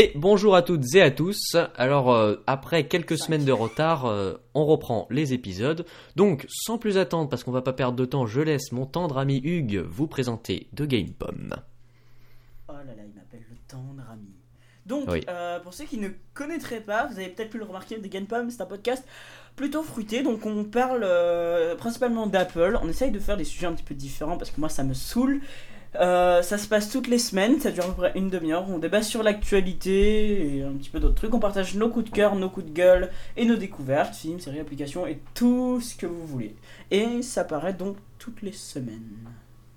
Et bonjour à toutes et à tous. Alors euh, après quelques semaines de retard, euh, on reprend les épisodes. Donc sans plus attendre, parce qu'on va pas perdre de temps, je laisse mon tendre ami Hugues vous présenter de Game Pomme. Oh là là, il m'appelle le tendre ami. Donc, Oui. euh, pour ceux qui ne connaîtraient pas, vous avez peut-être pu le remarquer, The Game Pomme, c'est un podcast plutôt fruité. Donc, on parle euh, principalement d'Apple. On essaye de faire des sujets un petit peu différents parce que moi, ça me saoule. Euh, ça se passe toutes les semaines, ça dure à peu près une demi-heure. On débat sur l'actualité et un petit peu d'autres trucs. On partage nos coups de cœur, nos coups de gueule et nos découvertes, films, séries, applications et tout ce que vous voulez. Et ça paraît donc toutes les semaines.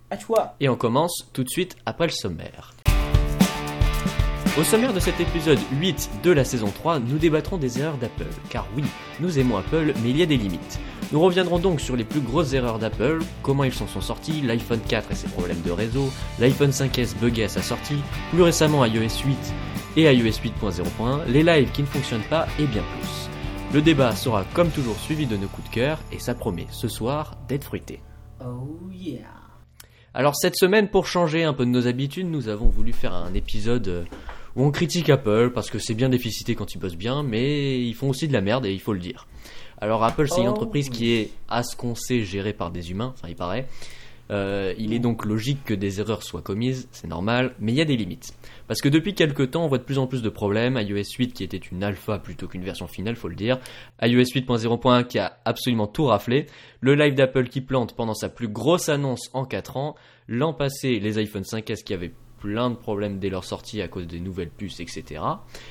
À toi Et on commence tout de suite après le sommaire. Au sommaire de cet épisode 8 de la saison 3, nous débattrons des erreurs d'Apple. Car oui, nous aimons Apple, mais il y a des limites. Nous reviendrons donc sur les plus grosses erreurs d'Apple, comment ils s'en sont sortis, l'iPhone 4 et ses problèmes de réseau, l'iPhone 5S bugué à sa sortie, plus récemment iOS 8 et iOS 8.0.1, les lives qui ne fonctionnent pas et bien plus. Le débat sera comme toujours suivi de nos coups de cœur et ça promet ce soir d'être fruité. Oh yeah Alors cette semaine, pour changer un peu de nos habitudes, nous avons voulu faire un épisode euh, où on critique Apple parce que c'est bien déficité quand ils bossent bien, mais ils font aussi de la merde et il faut le dire. Alors Apple, c'est une Oh, entreprise qui est, à ce qu'on sait, gérée par des humains, enfin il paraît. Euh, il est donc logique que des erreurs soient commises, c'est normal, mais il y a des limites. Parce que depuis quelques temps, on voit de plus en plus de problèmes. iOS 8 qui était une alpha plutôt qu'une version finale, faut le dire. iOS 8.0.1 qui a absolument tout raflé. Le live d'Apple qui plante pendant sa plus grosse annonce en 4 ans. L'an passé, les iPhone 5S qui avaient plein de problèmes dès leur sortie à cause des nouvelles puces, etc.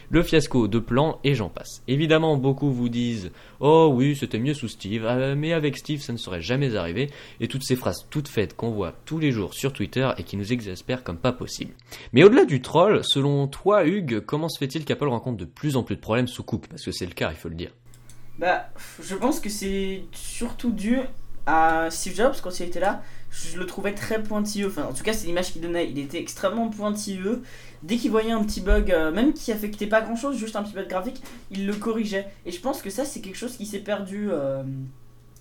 Le fiasco de plan et j'en passe. Évidemment, beaucoup vous disent Oh oui, c'était mieux sous Steve, euh, mais avec Steve, ça ne serait jamais arrivé. Et toutes ces phrases toutes faites qu'on voit tous les jours sur Twitter et qui nous exaspèrent comme pas possible. Mais au-delà du troll, selon toi, Hugues, comment se fait-il qu'Apple rencontre de plus en plus de problèmes sous Cook Parce que c'est le cas, il faut le dire. Bah, je pense que c'est surtout dû à Steve Jobs quand il était là. Je le trouvais très pointilleux. Enfin, en tout cas, c'est l'image qu'il donnait. Il était extrêmement pointilleux. Dès qu'il voyait un petit bug, euh, même qui affectait pas grand chose, juste un petit bug graphique, il le corrigeait. Et je pense que ça, c'est quelque chose qui s'est perdu. euh,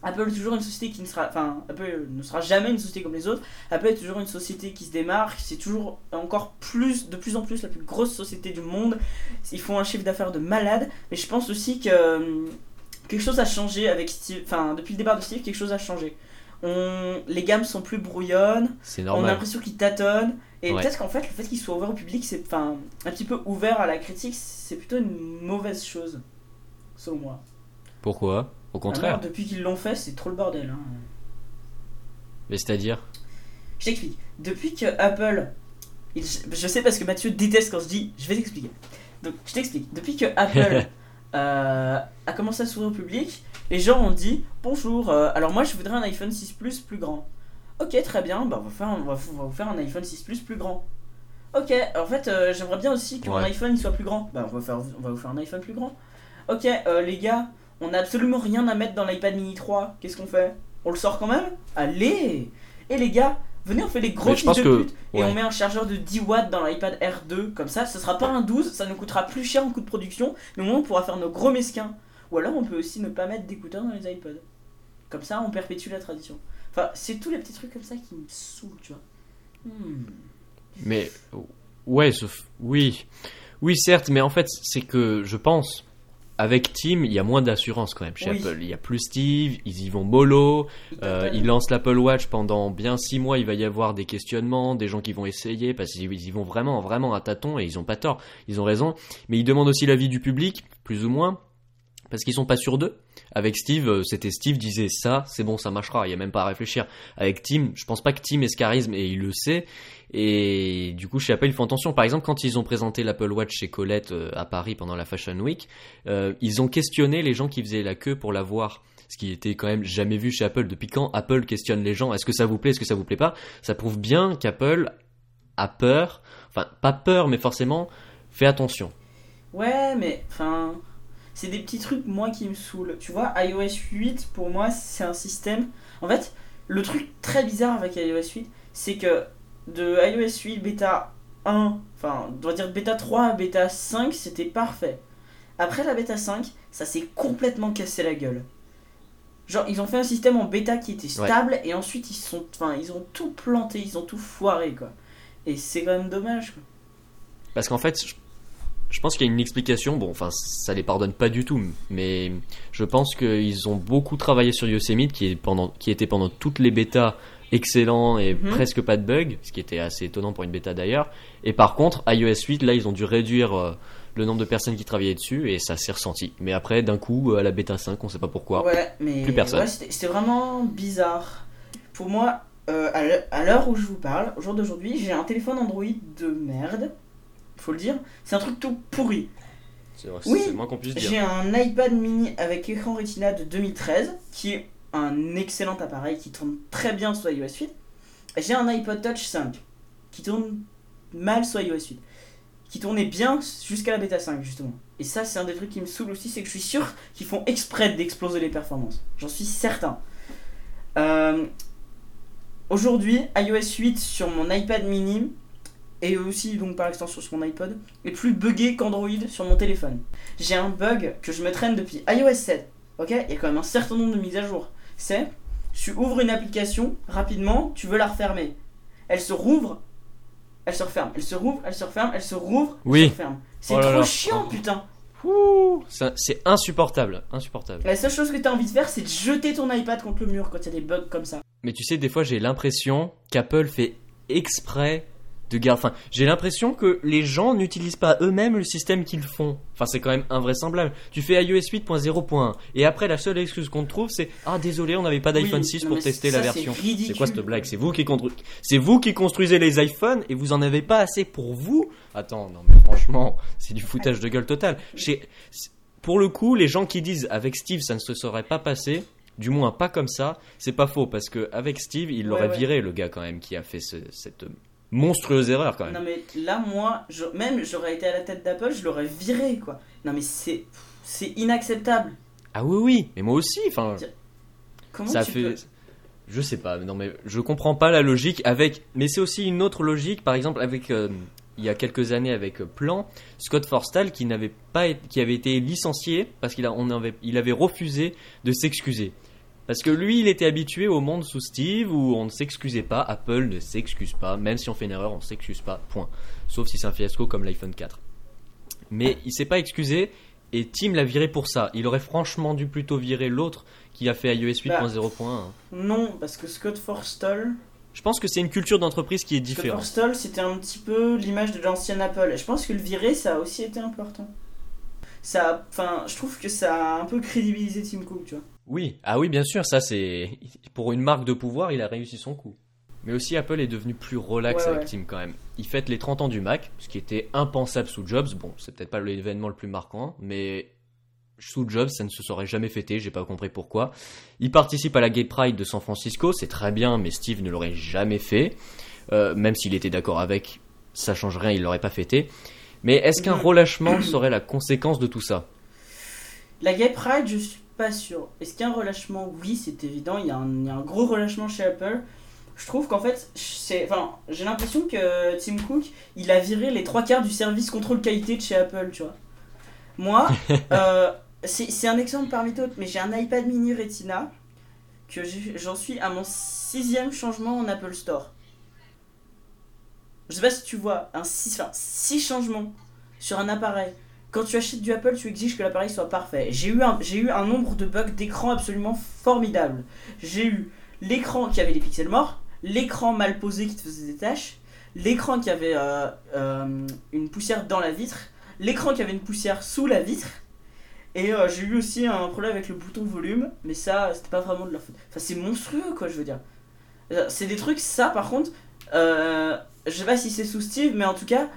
Apple est toujours une société qui ne sera, enfin, Apple ne sera jamais une société comme les autres. Apple est toujours une société qui se démarque. C'est toujours encore plus, de plus en plus, la plus grosse société du monde. Ils font un chiffre d'affaires de malade. Mais je pense aussi que euh, quelque chose a changé avec Steve. Enfin, depuis le départ de Steve, quelque chose a changé. On, les gammes sont plus brouillonnes. C'est On a l'impression qu'il tâtonne. Et Ouais. peut-être qu'en fait, le fait qu'il soit ouvert au public, c'est enfin un petit peu ouvert à la critique, c'est plutôt une mauvaise chose, selon moi. Pourquoi? Au contraire. Alors, depuis qu'ils l'ont fait, c'est trop le bordel. hein. Mais c'est-à-dire? Je t'explique. Depuis que Apple, il- je sais parce que Mathieu déteste quand je dis, je vais t'expliquer. Donc, je t'explique. Depuis que Apple euh, a commencé à s'ouvrir au public, les gens ont dit bonjour. euh, alors moi, je voudrais un iPhone 6 Plus plus grand. Ok, très bien. Bah, on va faire, on va, on va vous faire un iPhone 6 Plus plus grand. Ok. En fait, euh, j'aimerais bien aussi que mon Ouais. iPhone soit plus grand. Bah, on va faire, on va vous faire un iPhone plus grand. Ok, euh, les gars, on n'a absolument rien à mettre dans l'iPad Mini 3. Qu'est-ce qu'on fait? On le sort quand même? Allez Et les gars, venez, on fait les gros fils de que- pute et ouais. on met un chargeur de 10 watts dans l'iPad R2. Comme ça, ce sera pas un 12, ça nous coûtera plus cher en coût de production, mais au moins on pourra faire nos gros mesquins. Ou alors on peut aussi ne pas mettre d'écouteurs dans les iPods. Comme ça, on perpétue la tradition. Enfin, c'est tous les petits trucs comme ça qui me saoulent, tu vois. Hmm. Mais ouais, sauf oui, oui certes, mais en fait c'est que je pense avec Tim il y a moins d'assurance quand même chez Oui. Apple. Il y a plus Steve, ils y vont mollo. Euh, ils lancent l'Apple Watch pendant bien six mois. Il va y avoir des questionnements, des gens qui vont essayer parce qu'ils y vont vraiment, vraiment à tâtons et ils ont pas tort. Ils ont raison. Mais ils demandent aussi l'avis du public, plus ou moins, parce qu'ils sont pas sûrs d'eux. Avec Steve, euh, c'était Steve disait ça, c'est bon, ça marchera. Il y a même pas à réfléchir. Avec Tim, je pense pas que Tim ait ce charisme et il le sait. Et du coup, chez Apple, ils font attention. Par exemple, quand ils ont présenté l'Apple Watch chez Colette euh, à Paris pendant la Fashion Week, euh, ils ont questionné les gens qui faisaient la queue pour la voir ce qui était quand même jamais vu chez Apple. Depuis quand Apple questionne les gens? Est-ce que ça vous plaît? Est-ce que ça vous plaît pas? Ça prouve bien qu'Apple a peur, enfin pas peur, mais forcément fait attention. Ouais, mais enfin, c'est des petits trucs moi qui me saoulent. Tu vois, iOS 8 pour moi c'est un système. En fait, le truc très bizarre avec iOS 8, c'est que de iOS 8 bêta 1, enfin, on doit dire bêta 3 à bêta 5, c'était parfait. Après la bêta 5, ça s'est complètement cassé la gueule. Genre, ils ont fait un système en bêta qui était stable et ensuite ils sont, enfin, ils ont tout planté, ils ont tout foiré quoi. Et c'est quand même dommage quoi. Parce qu'en fait, je- pense qu'il y a une explication. Bon, enfin, ça les pardonne pas du tout, mais je pense qu'ils ont beaucoup travaillé sur Yosemite, qui, est pendant, qui était pendant toutes les bêtas excellent et Mhm. presque pas de bugs, ce qui était assez étonnant pour une bêta d'ailleurs. Et par contre, iOS 8, là, ils ont dû réduire euh, le nombre de personnes qui travaillaient dessus et ça s'est ressenti. Mais après, d'un coup, à la bêta 5, on sait pas pourquoi. Ouais, mais Plus personne. ouais, c'était vraiment bizarre. Pour moi, euh, à l'heure où je vous parle, au jour d'aujourd'hui, j'ai un téléphone Android de merde. Faut le dire. C'est un truc tout pourri. C'est vrai, Oui, c'est le moins qu'on puisse dire. J'ai un iPad mini avec écran Retina de 2013 qui est un excellent appareil qui tourne très bien sur iOS 8. Et J'ai un iPod Touch 5 qui tourne mal sur iOS 8. Qui tournait bien jusqu'à la bêta 5 justement. Et ça c'est un des trucs qui me saoule aussi, c'est que je suis sûr qu'ils font exprès d'exploser les performances. J'en suis certain. Euh, Aujourd'hui, iOS 8 sur mon iPad mini et aussi donc par extension sur mon iPod est plus buggé qu'Android sur mon téléphone. J'ai un bug que je me traîne depuis iOS 7. Ok, il y a quand même un certain nombre de mises à jour. C'est, tu ouvres une application rapidement, tu veux la refermer. Elle se rouvre, elle se referme, elle se rouvre, elle se referme, elle se rouvre, elle Oui. se referme. C'est Oh trop là. chiant, putain. Ouh, ça- c'est insupportable, insupportable. La seule chose que t'as envie de faire, c'est de jeter ton iPad contre le mur quand il y a des bugs comme ça. Mais tu sais, des fois, j'ai l'impression qu'Apple fait exprès de garder. Enfin, j'ai l'impression que les gens n'utilisent pas eux-mêmes le système qu'ils font. Enfin, c'est quand même invraisemblable. Tu fais iOS 8.0.1 et après, la seule excuse qu'on te trouve, c'est Ah, désolé, on n'avait pas d'iPhone Oui, 6 non, pour tester ça, la version. C'est quoi cette blague? C'est vous qui constru- c'est vous qui construisez les iPhones et vous en avez pas assez pour vous? Attends, non mais franchement, c'est du foutage de gueule total. Chez- Pour le coup, les gens qui disent avec Steve ça ne se serait pas passé, du moins pas comme ça, c'est pas faux parce que avec Steve, il l'aurait Ouais, ouais. viré le gars quand même qui a fait ce- cette monstrueuse erreur quand même. Non mais là moi, je- même j'aurais été à la tête d'Apple, je l'aurais viré quoi. Non mais c'est c'est inacceptable. Ah oui oui, mais moi aussi, enfin Comment ça tu fait peux je sais pas non mais je comprends pas la logique avec mais c'est aussi une autre logique par exemple avec euh, il y a quelques années avec euh, Plan Scott Forstall qui n'avait pas qui avait été licencié parce qu'il a on avait il avait refusé de s'excuser parce que lui il était habitué au monde sous Steve où on ne s'excusait pas Apple ne s'excuse pas même si on fait une erreur on s'excuse pas point sauf si c'est un fiasco comme l'iPhone 4 mais il s'est pas excusé et Tim l'a viré pour ça il aurait franchement dû plutôt virer l'autre qui a fait iOS 8.0.1 Non, parce que Scott Forstall, je pense que c'est une culture d'entreprise qui est Scott différente. Forstall, c'était un petit peu l'image de l'ancienne Apple. Et je pense que le virer, ça a aussi été important. Ça, enfin, je trouve que ça a un peu crédibilisé Tim Cook, tu vois. Oui, ah oui, bien sûr, ça c'est pour une marque de pouvoir, il a réussi son coup. Mais aussi Apple est devenu plus relax Ouais, avec ouais. Tim quand même. Il fête les 30 ans du Mac, ce qui était impensable sous Jobs. Bon, c'est peut-être pas l'événement le plus marquant, mais sous Jobs, ça ne se serait jamais fêté, j'ai pas compris pourquoi. Il participe à la Gay Pride de San Francisco, c'est très bien, mais Steve ne l'aurait jamais fait. Euh, même s'il était d'accord avec, ça change rien, il l'aurait pas fêté. Mais est-ce qu'un Mhm. relâchement serait la conséquence de tout ça? La Gay Pride, je suis pas sûr. Est-ce qu'il y a un relâchement? Oui, c'est évident. Il y, a un, il y a un gros relâchement chez Apple. Je trouve qu'en fait, c'est, enfin, j'ai l'impression que Tim Cook, il a viré les trois quarts du service contrôle qualité de chez Apple, tu vois. Moi, euh, c'est c'est un exemple parmi d'autres, mais j'ai un iPad mini Retina que j'en suis à mon sixième changement en Apple Store. Je sais pas si tu vois, un six, enfin, six changements sur un appareil. Quand tu achètes du Apple, tu exiges que l'appareil soit parfait. J'ai eu, un, nombre de bugs d'écran absolument formidable. J'ai eu l'écran qui avait des pixels morts, l'écran mal posé qui te faisait des taches, l'écran qui avait euh, euh, une poussière dans la vitre, l'écran qui avait une poussière sous la vitre. Et euh, j'ai eu aussi un problème avec le bouton volume, mais ça, c'était pas vraiment de leur faute. Enfin, c'est monstrueux, quoi, je veux dire. C'est des trucs, ça, par contre, euh, je sais pas si c'est sous Steve, mais en tout cas,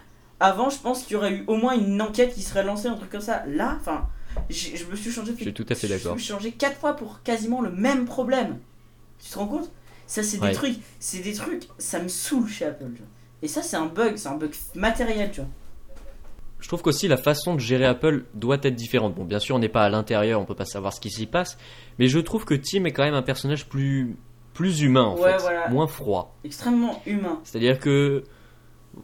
avant, je pense qu'il y aurait eu au moins une enquête qui serait lancée, un truc comme ça. Là, enfin, je me suis changé. Je suis tout à fait d'accord. Je me suis changé quatre fois pour quasiment le même problème. Tu te rends compte? Ça, c'est Ouais. des trucs, c'est des trucs, ça me saoule chez Apple. tu vois. Et ça, c'est un bug, c'est un bug matériel, tu vois. Je trouve qu'aussi la façon de gérer Apple doit être différente. Bon, bien sûr, on n'est pas à l'intérieur, on peut pas savoir ce qui s'y passe, mais je trouve que Tim est quand même un personnage plus plus humain en Ouais, fait, voilà. moins froid. Extrêmement humain. C'est-à-dire que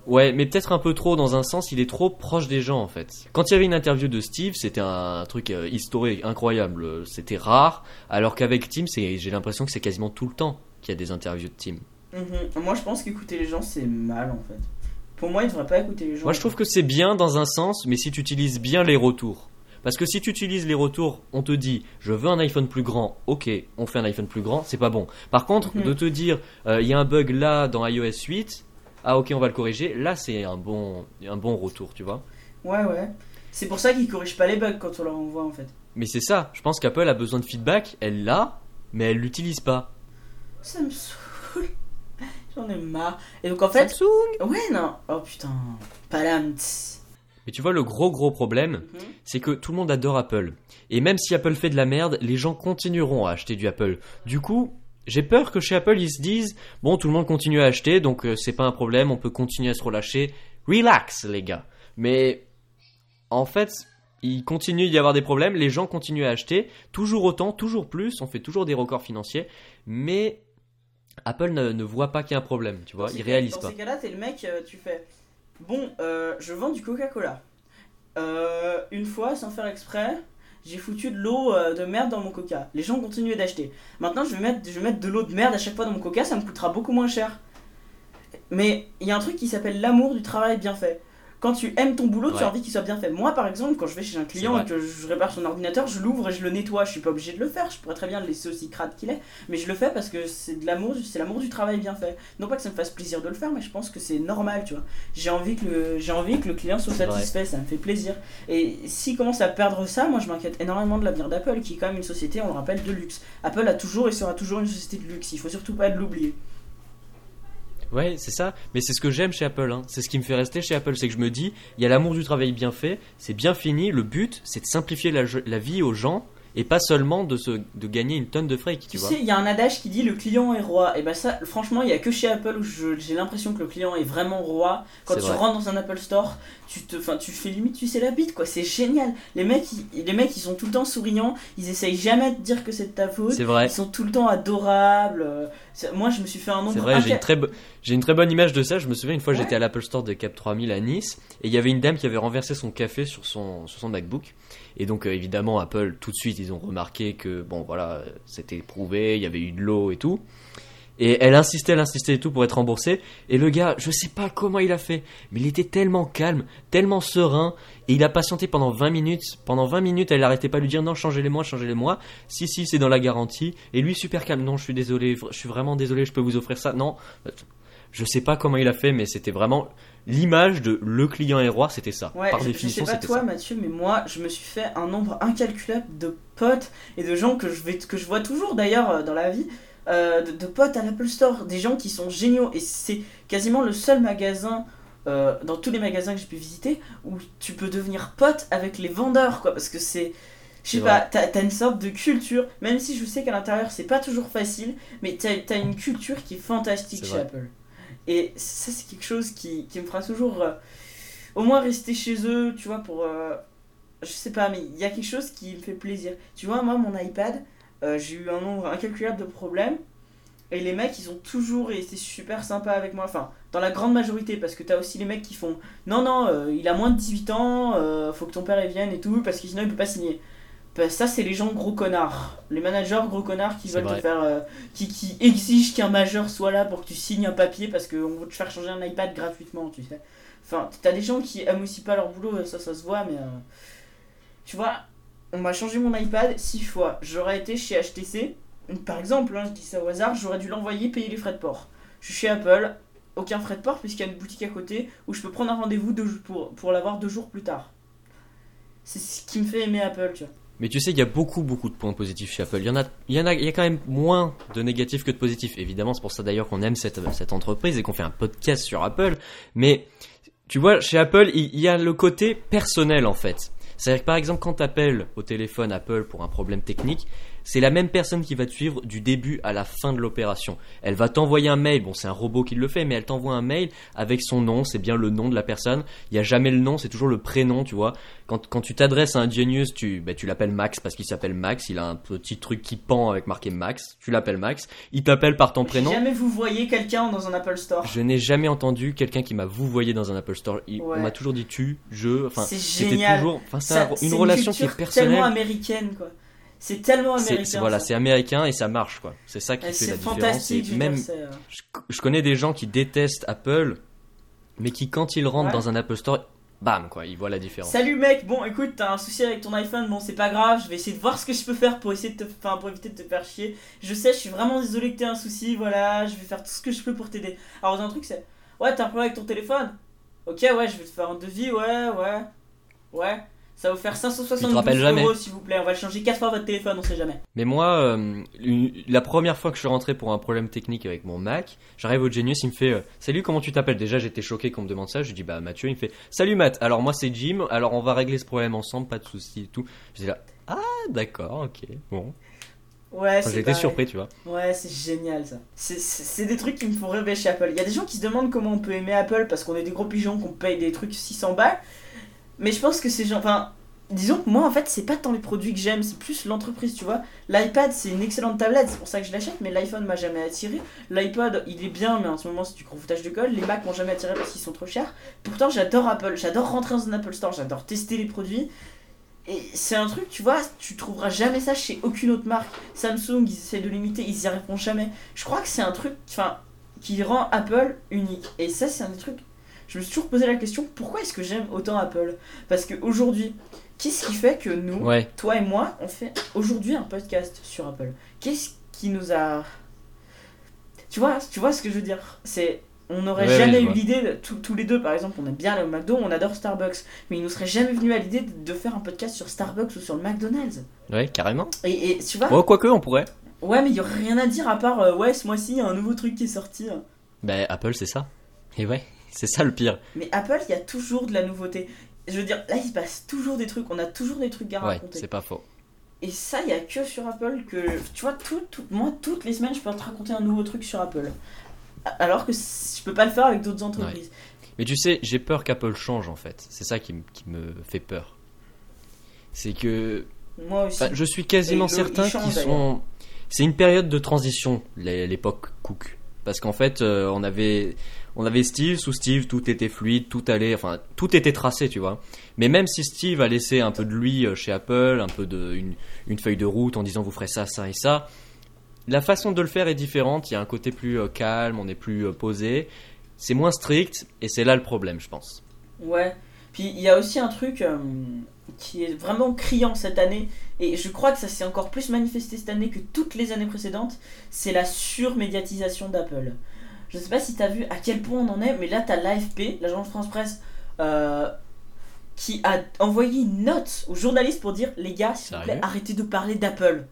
ouais, mais peut-être un peu trop dans un sens, il est trop proche des gens en fait. Quand il y avait une interview de Steve, c'était un truc euh, historique incroyable, c'était rare, alors qu'avec Tim, c'est j'ai l'impression que c'est quasiment tout le temps qu'il y a des interviews de Tim. Mhm. Moi, je pense qu'écouter les gens, c'est mal, en fait. Pour moi, il devrait pas écouter les gens. Moi, je trouve que c'est bien dans un sens, mais si tu utilises bien les retours. Parce que si tu utilises les retours, on te dit je veux un iPhone plus grand, ok, on fait un iPhone plus grand, c'est pas bon. Par contre, Mhm. de te dire euh, il y a un bug là dans iOS 8, ah ok, on va le corriger, là c'est un bon, un bon retour, tu vois. Ouais, ouais. C'est pour ça qu'ils corrigent pas les bugs quand on leur envoie en fait. Mais c'est ça, je pense qu'Apple a besoin de feedback, elle l'a, mais elle l'utilise pas. Ça me saoule. J'en ai marre. Et donc en fait. Samsung Ouais, non. Oh putain. Palam. Mais tu vois, le gros gros problème, Mhm. c'est que tout le monde adore Apple. Et même si Apple fait de la merde, les gens continueront à acheter du Apple. Du coup, j'ai peur que chez Apple, ils se disent bon, tout le monde continue à acheter, donc euh, c'est pas un problème, on peut continuer à se relâcher. Relax, les gars. Mais en fait, il continue d'y avoir des problèmes, les gens continuent à acheter, toujours autant, toujours plus, on fait toujours des records financiers, mais Apple ne, ne voit pas qu'il y a un problème, tu vois, il réalise Dans pas. ces cas-là, t'es le mec, tu fais. Bon, euh, je vends du Coca-Cola. Euh, une fois, sans faire exprès, j'ai foutu de l'eau euh, de merde dans mon Coca. Les gens continuaient d'acheter. Maintenant, je vais, mettre, je vais mettre de l'eau de merde à chaque fois dans mon Coca, ça me coûtera beaucoup moins cher. Mais il y a un truc qui s'appelle l'amour du travail bien fait. Quand tu aimes ton boulot, tu as envie qu'il soit bien fait. Moi, par exemple, quand je vais chez un client et que je répare son ordinateur, je l'ouvre et je le nettoie. Je suis pas obligé de le faire. Je pourrais très bien le laisser aussi crade qu'il est. Mais je le fais parce que c'est de l'amour, c'est l'amour du travail bien fait. Non pas que ça me fasse plaisir de le faire, mais je pense que c'est normal, tu vois. J'ai envie que le, j'ai envie que le client soit satisfait, ça me fait plaisir. Et s'il commence à perdre ça, moi je m'inquiète énormément de l'avenir d'Apple, qui est quand même une société, on le rappelle, de luxe. Apple a toujours et sera toujours une société de luxe. Il faut surtout pas l'oublier. Ouais, c'est ça. Mais c'est ce que j'aime chez Apple. hein. C'est ce qui me fait rester chez Apple. C'est que je me dis, il y a l'amour du travail bien fait, c'est bien fini. Le but, c'est de simplifier la, vie aux gens et pas seulement de, se, de gagner une tonne de fric, tu, Tu vois. sais, il y a un adage qui dit le client est roi. Et ben ça, franchement, il y a que chez Apple où j'ai l'impression que le client est vraiment roi. Quand tu vrai. rentres dans un Apple Store, tu te, enfin, tu fais limite, tu sais la bite, quoi. C'est génial. Les mecs, ils, les mecs, ils sont tout le temps souriants. Ils essayent jamais de dire que c'est de ta faute. C'est vrai. Ils sont tout le temps adorables. Moi, je me suis fait un nombre. C'est vrai, j'ai une, très bo- j'ai une très bonne image de ça. Je me souviens une fois, Ouais. j'étais à l'Apple Store de Cap 3000 à Nice et il y avait une dame qui avait renversé son café sur son, sur son MacBook. Et donc, euh, évidemment, Apple, tout de suite, ils ont remarqué que, bon, voilà, euh, c'était prouvé, il y avait eu de l'eau et tout. Et elle insistait, elle insistait et tout pour être remboursée. Et le gars, je sais pas comment il a fait, mais il était tellement calme, tellement serein. Et il a patienté pendant 20 minutes. Pendant 20 minutes, elle n'arrêtait pas de lui dire non, changez-les-moi, changez-les-moi. Si, si, c'est dans la garantie. Et lui, super calme. Non, je suis désolé, je suis vraiment désolé, je peux vous offrir ça. Non, je sais pas comment il a fait, mais c'était vraiment l'image de le client est roi, c'était ça. Ouais, Par je, je définition, sais pas toi ça. Mathieu, mais moi je me suis fait un nombre incalculable de potes et de gens que je, vais, que je vois toujours d'ailleurs euh, dans la vie, euh, de, de potes à l'Apple Store, des gens qui sont géniaux et c'est quasiment le seul magasin euh, dans tous les magasins que j'ai pu visiter où tu peux devenir pote avec les vendeurs quoi parce que c'est je sais pas, t'as une sorte de culture, même si je sais qu'à l'intérieur c'est pas toujours facile, mais t'as as une culture qui est fantastique chez vrai. Apple. Et ça, c'est quelque chose qui, qui me fera toujours euh, au moins rester chez eux, tu vois, pour. je sais pas, mais il y a quelque chose qui me fait plaisir. Tu vois, moi, mon iPad, euh, j'ai eu un nombre incalculable de problèmes. Et les mecs, ils ont toujours été super sympas avec moi. Enfin, dans la grande majorité, parce que t'as aussi les mecs qui font Non, non, euh, il a moins de 18 ans, euh, faut que ton père y vienne et tout, parce que sinon il peut pas signer. Bah, ça, c'est les gens gros connards. Les managers gros connards qui veulent te faire. euh, qui, qui exigent qu'un majeur soit là pour que tu signes un papier parce qu'on veut te faire changer un iPad gratuitement, tu sais. Enfin, t'as des gens qui aiment aussi pas leur boulot, ça, ça se voit, mais. tu vois, on m'a changé mon iPad six fois. J'aurais été chez HTC, par exemple, hein, je dis ça au hasard, j'aurais dû l'envoyer payer les frais de port. Je suis chez Apple, aucun frais de port puisqu'il y a une boutique à côté où je peux prendre un rendez-vous pour, l'avoir deux jours plus tard. C'est ce qui me fait aimer Apple, tu vois. Mais tu sais, il y a beaucoup, beaucoup de points positifs chez Apple. Il y en a, y quand même moins de négatifs que de positifs. Évidemment, c'est pour ça d'ailleurs qu'on aime cette, entreprise et qu'on fait un podcast sur Apple. Mais tu vois, chez Apple, il y a le côté personnel en fait. C'est-à-dire que par exemple, quand tu appelles au téléphone Apple pour un problème technique, c'est la même personne qui va te suivre du début à la fin de l'opération. Elle va t'envoyer un mail, bon c'est un robot qui le fait, mais elle t'envoie un mail avec son nom, c'est bien le nom de la personne. Il n'y a jamais le nom, c'est toujours le prénom, tu vois. Quand, quand tu t'adresses à un Genius, tu, bah, tu l'appelles Max parce qu'il s'appelle Max, il a un petit truc qui pend avec marqué Max, tu l'appelles Max, il t'appelle par ton prénom. jamais vous voyez quelqu'un dans un Apple Store, Je n'ai jamais entendu quelqu'un qui m'a vouvoyé dans un Apple Store. Il- Ouais. On m'a toujours dit tu, je, enfin, c'est c'était génial. toujours, enfin, c'est Ça- un- c'est une relation qui est culture tellement personnelle. américaine, quoi. C'est tellement américain. voilà, c'est américain et ça marche quoi. C'est ça qui Ouais, fait la différence. Et même, euh, je, je connais des gens qui détestent Apple mais qui, quand il rentre Ouais. dans un Apple Store, bam, quoi, il voit la différence. Salut mec, bon écoute, t'as un souci avec ton iPhone, bon c'est pas grave, je vais essayer de voir ce que je peux faire pour essayer de te, enfin, pour éviter de te faire chier. Je sais, je suis vraiment désolé que t'aies un souci, voilà, je vais faire tout ce que je peux pour t'aider. Alors un truc c'est, ouais t'as un problème avec ton téléphone Ok ouais, je vais te faire un devis, ouais, ouais, ouais. Ça va vous faire Il te 572 rappelle jamais. euros s'il vous plaît, on va le changer 4 fois votre téléphone, on sait jamais. Mais moi, euh, une- la première fois que je suis rentré pour un problème technique avec mon Mac, j'arrive au Genius, il me fait euh, Salut, comment tu t'appelles? Déjà, j'étais choqué qu'on me demande ça. Je lui dis Bah, Mathieu. Il me fait Salut, Matt. Alors, moi, c'est Jim. Alors, on va régler ce problème ensemble, pas de soucis et tout. Je dis là Ah, d'accord, ok. Bon. Ouais, Enfin, J'étais surpris, tu vois. Ouais, c'est génial ça. C'est des trucs qui me font rêver chez Apple. Il y a des gens qui se demandent comment on peut aimer Apple parce qu'on est des gros pigeons, qu'on paye des trucs 600 balles. Mais je pense que ces gens. Enfin, disons que moi en fait, c'est pas tant les produits que j'aime, c'est plus l'entreprise, tu vois. L'iPad, c'est une excellente tablette, c'est pour ça que je l'achète, mais l'iPhone m'a jamais attiré. L'iPod, il est bien, mais en ce moment, c'est du gros foutage de gueule. Les Mac m'ont jamais attiré parce qu'ils sont trop chers. Pourtant, j'adore Apple, j'adore rentrer dans un Apple Store, j'adore tester les produits. Et c'est un truc, tu vois, tu trouveras jamais ça chez aucune autre marque. Samsung, ils essaient de l'imiter, ils y arriveront jamais. Je crois que c'est un truc enfin, qui rend Apple unique. Et ça, c'est un des trucs. Je me suis toujours posé la question pourquoi est-ce que j'aime autant Apple? Parce qu'aujourd'hui, qu'est-ce qui fait que nous, Ouais. toi et moi, on fait aujourd'hui un podcast sur Apple? Qu'est-ce qui nous a. Tu vois, tu vois ce que je veux dire? C'est. On n'aurait Ouais, ouais, jamais eu l'idée, tous les deux par exemple, on aime bien au McDo, on adore Starbucks, mais il nous serait jamais venu à l'idée de de faire un podcast sur Starbucks ou sur le McDonald's. Ouais, carrément. Et, et tu vois, Oh, quoique, on pourrait. ouais, mais il y aurait rien à dire à part, euh, ouais, ce mois-ci, il y a un nouveau truc qui est sorti. hein. Bah, Apple, c'est ça. Et ouais, c'est ça le pire. Mais Apple, il y a toujours de la nouveauté. Je veux dire, là, il se passe toujours des trucs, on a toujours des trucs à Ouais, raconter. c'est pas faux. Et ça, il y a que sur Apple que. Tu vois, tout, tout- moi, toutes les semaines, je peux te raconter un nouveau truc sur Apple. Alors que je peux pas le faire avec d'autres entreprises. Mais tu sais, j'ai peur qu'Apple change en fait. C'est ça qui, me fait peur. C'est que Moi aussi. Je suis quasiment le- certain qu'ils sont. C'est une période de transition, l'é- l'époque Cook. Parce qu'en fait, euh, on avait, on avait Steve. Sous Steve, tout était fluide, tout allait, enfin, tout était tracé, tu vois. Mais même si Steve a laissé un peu de lui euh, chez Apple, un peu de une, une feuille de route en disant vous ferez ça, ça et ça, la façon de le faire est différente. Il y a un côté plus euh, calme, on est plus euh, posé. C'est moins strict, et c'est là le problème, je pense. Ouais. Puis il y a aussi un truc qui est vraiment criant cette année, et je crois que ça s'est encore plus manifesté cette année que toutes les années précédentes, c'est la surmédiatisation d'Apple. Je sais pas si t'as vu à quel point on en est, mais là t'as l'AFP, l'agence France Presse, euh, qui a envoyé une note aux journalistes pour dire les gars, s'il vous plaît, arrêtez de parler d'Apple.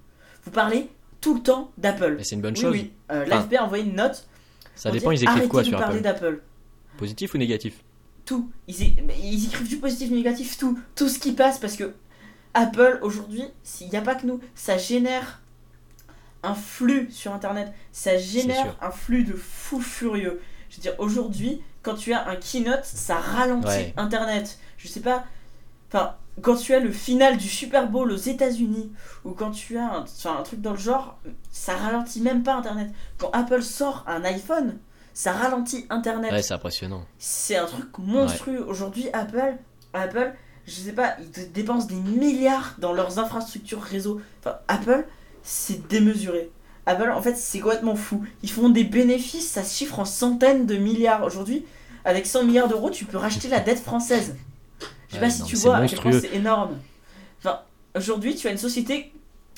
Vous parlez tout le temps d'Apple. C'est une bonne Oui, chose. oui. Euh, L'AFP a envoyé une note. Ça dépend, dire, ils écrivent quoi de sur parler Apple d'Apple. Positif ou négatif tout. Ils, écrivent du positif, négatif, tout. Tout ce qui passe parce que Apple aujourd'hui, s'il n'y a pas que nous, ça génère un flux sur internet. Ça génère un flux de fou furieux. Je veux dire, aujourd'hui, quand tu as un keynote, ça ralentit Ouais. internet. Je sais pas. Enfin, quand tu as le final du Super Bowl aux États-Unis, ou quand tu as un, enfin, un truc dans le genre, ça ralentit même pas internet. Quand Apple sort un iPhone, ça ralentit internet Ouais, c'est impressionnant. c'est un truc monstrueux. Aujourd'hui, Apple, Apple, je sais pas, ils dépensent des milliards dans leurs infrastructures réseau. Enfin, Apple, c'est démesuré. Apple, en fait, c'est complètement fou. Ils font des bénéfices, ça se chiffre en centaines de milliards. Aujourd'hui, avec 100 milliards d'euros, tu peux racheter la dette française. Je sais Ouais, pas si non, tu vois à quel point monstrueux. c'est énorme. Enfin, aujourd'hui, tu as une société,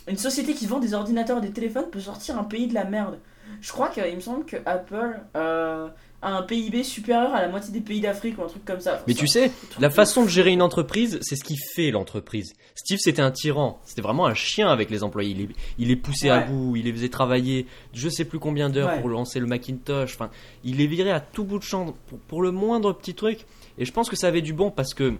une société qui vend des ordinateurs et des téléphones peut sortir un pays de la merde. Je crois qu'il me semble que Apple euh, a un PIB supérieur à la moitié des pays d'Afrique ou un truc comme ça. Mais Ça, tu sais, la façon de gérer une entreprise, c'est ce qui fait l'entreprise. Steve, c'était un tyran. C'était vraiment un chien avec les employés. Il les, il les poussait à bout, il les faisait travailler je sais plus combien d'heures Ouais. pour lancer le Macintosh. Enfin, il les virait à tout bout de champ pour, pour le moindre petit truc. Et je pense que ça avait du bon parce que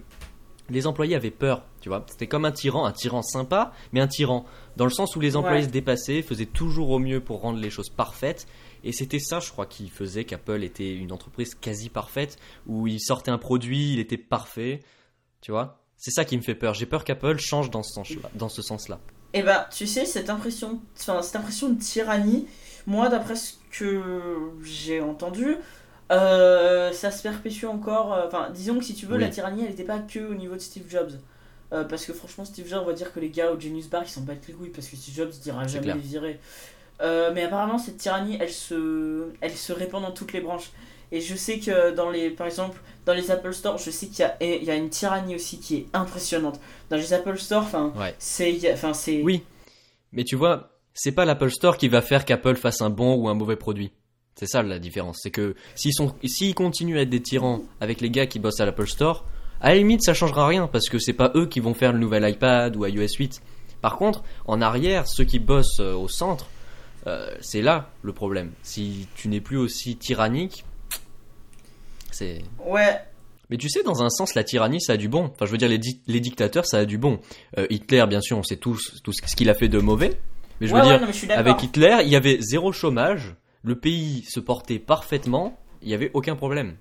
les employés avaient peur, tu vois. C'était comme un tyran, un tyran sympa, mais un tyran. Dans le sens où les employés Ouais. se dépassaient, faisaient toujours au mieux pour rendre les choses parfaites. Et c'était ça, je crois, qui faisait qu'Apple était une entreprise quasi parfaite, où il sortait un produit, il était parfait, tu vois. C'est ça qui me fait peur. J'ai peur qu'Apple change dans ce sens-là. Dans ce sens-là. Eh ben, tu sais, cette impression, enfin, cette impression de tyrannie, moi, d'après ce que j'ai entendu, euh, ça se perpétue encore. euh, Enfin, disons que si tu veux, Oui. la tyrannie, elle n'était pas que au niveau de Steve Jobs. Euh, parce que franchement, Steve Jobs, va dire que les gars au Genius Bar, ils s'en battent les couilles parce que Steve Jobs dira jamais clair. les virer. Euh, mais apparemment, cette tyrannie, elle se, elle se répand dans toutes les branches. Et je sais que dans les, par exemple, dans les Apple Store, je sais qu'il y a, il y a une tyrannie aussi qui est impressionnante. Dans les Apple Store, enfin, Ouais. c'est, enfin, c'est. Oui, mais tu vois, c'est pas l'Apple Store qui va faire qu'Apple fasse un bon ou un mauvais produit. C'est ça la différence. C'est que s'ils sont, s'ils continuent à être des tyrans avec les gars qui bossent à l'Apple Store, à la limite ça changera rien parce que c'est pas eux qui vont faire le nouvel iPad ou iOS 8. Par contre, en arrière, ceux qui bossent euh, au centre, euh, c'est là le problème. Si tu n'es plus aussi tyrannique, c'est. Ouais. Mais tu sais, dans un sens, la tyrannie, ça a du bon. Enfin, je veux dire, les, di- les dictateurs, ça a du bon. Euh, Hitler, bien sûr, on sait tous tout ce qu'il a fait de mauvais. Mais je ouais, veux ouais, dire, non, je avec Hitler, il y avait zéro chômage, le pays se portait parfaitement, il n'y avait aucun problème.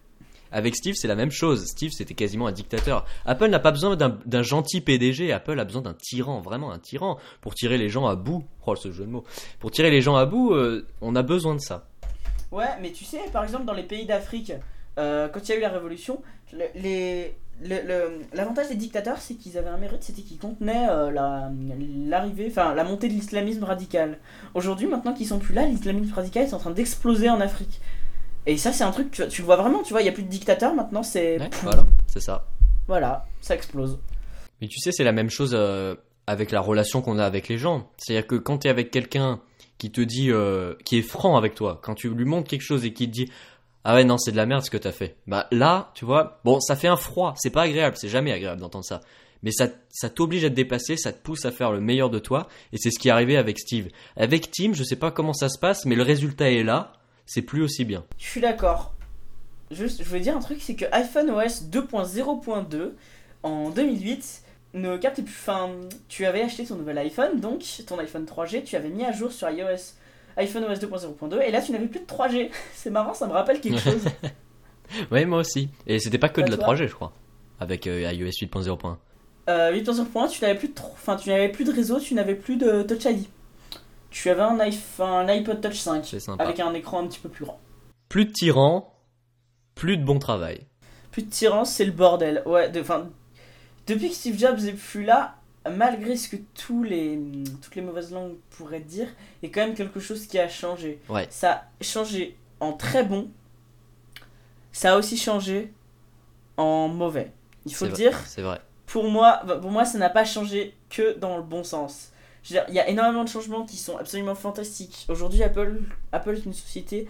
Avec Steve, c'est la même chose. Steve, c'était quasiment un dictateur. Apple n'a pas besoin d'un gentil PDG, Apple a besoin d'un tyran, vraiment un tyran, pour tirer les gens à bout. Oh, ce jeu de mots. Pour tirer les gens à bout, euh, on a besoin de ça. Ouais, mais tu sais, par exemple, dans les pays d'Afrique, euh, quand il y a eu la révolution, L'avantage des dictateurs, c'est qu'ils avaient un mérite, c'était qu'ils contenaient euh, la- enfin la montée de l'islamisme radical. Aujourd'hui, maintenant qu'ils sont plus là, l'islamisme radical est en train d'exploser en Afrique. Et ça, c'est un truc, tu, tu le vois vraiment, tu vois, il n'y a plus de dictateurs maintenant, c'est. Ouais, voilà, c'est ça. Voilà, ça explose. Mais tu sais, c'est la même chose euh, avec la relation qu'on a avec les gens. C'est-à-dire que quand tu es avec quelqu'un qui te dit, euh, qui est franc avec toi, quand tu lui montres quelque chose et qui te dit, ah ouais, non, c'est de la merde ce que t'as fait. Bah là, tu vois, bon, ça fait un froid, c'est pas agréable, c'est jamais agréable d'entendre ça. Mais ça, ça t'oblige à te dépasser, ça te pousse à faire le meilleur de toi, et c'est ce qui est arrivé avec Steve. Avec Tim, je sais pas comment ça se passe, mais le résultat est là, c'est plus aussi bien. Je suis d'accord. Juste, je voulais dire un truc, c'est que iPhone OS 2.0.2 en 2008 ne capte plus. Enfin, tu avais acheté ton nouvel iPhone, donc ton iPhone 3G, tu avais mis à jour sur iOS iPhone OS 2.0.2 et là tu n'avais plus de 3G. C'est marrant, ça me rappelle quelque chose. Ouais, moi aussi. Et c'était pas que de la toi 3G, je crois. Avec euh, iOS 8.0.1. euh, 8.0.1, tu n'avais plus de, enfin, tu n'avais plus de réseau, tu n'avais plus de Touch ID. Tu avais un, iPhone, un iPod Touch 5 C'est sympa. avec un écran un petit peu plus grand. Plus de tyrans, plus de bon travail. Plus de tyran, c'est le bordel. Ouais, de, depuis que Steve Jobs est plus là, malgré ce que tous les, toutes les mauvaises langues pourraient dire, il y a quand même quelque chose qui a changé. Ouais. Ça a changé en très bon, ça a aussi changé en mauvais. Il faut le vrai, dire, C'est vrai. pour moi, bah, pour moi, ça n'a pas changé que dans le bon sens. Je veux dire, il y a énormément de changements qui sont absolument fantastiques. Aujourd'hui, Apple, Apple est une société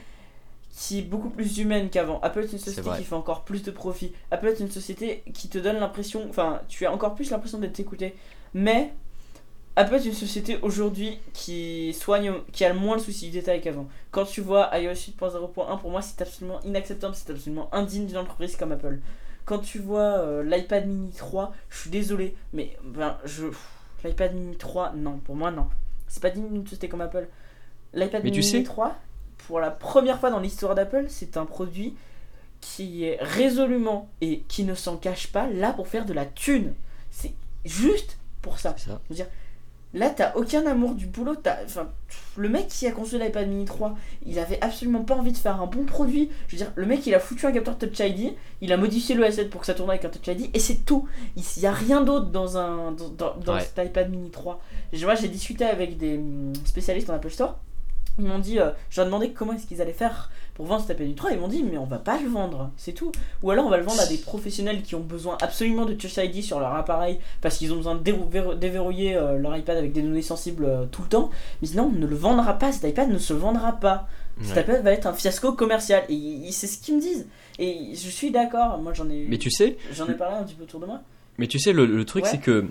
qui est beaucoup plus humaine qu'avant. Apple est une société qui fait encore plus de profit. Apple est une société qui te donne l'impression, enfin, tu as encore plus l'impression d'être écouté. Mais Apple est une société aujourd'hui qui soigne, qui a le moins de soucis du détail qu'avant. Quand tu vois iOS 8.0.1, pour moi, c'est absolument inacceptable, c'est absolument indigne d'une entreprise comme Apple. Quand tu vois euh, l'iPad mini 3, je suis désolé, mais ben, je, l'iPad mini 3, non, pour moi, non. C'est pas digne d'une société comme Apple. L'iPad mini tu sais- 3, pour la première fois dans l'histoire d'Apple, c'est un produit qui est résolument et qui ne s'en cache pas là pour faire de la thune. C'est juste pour ça. C'est ça. Là, t'as aucun amour du boulot. t'as- Enfin, le mec qui a conçu l'iPad mini 3, il avait absolument pas envie de faire un bon produit. Je veux dire, le mec, il a foutu un capteur Touch ID, il a modifié le S7 pour que ça tourne avec un Touch ID, et c'est tout. Il n'y a rien d'autre dans, un, dans, dans- Ouais. cet iPad mini 3. Et moi, j'ai discuté avec des hum, spécialistes en Apple Store. Ils m'ont dit, euh, je leur ai demandé comment est-ce qu'ils allaient faire pour vendre cet iPad mini 3. Ils m'ont dit, mais on va pas le vendre, c'est tout. Ou alors on va le vendre à des professionnels qui ont besoin absolument de Touch ID sur leur appareil parce qu'ils ont besoin de déverrou- verrou- déverrouiller euh, leur iPad avec des données sensibles euh, tout le temps. Mais sinon, on ne le vendra pas, cet iPad ne se vendra pas. Cet Ouais. iPad va être un fiasco commercial. Et c'est ce qu'ils me disent. Et je suis d'accord, moi j'en ai, Mais tu sais, j'en ai parlé un petit peu autour de moi. mais tu sais, le, le truc Ouais. c'est que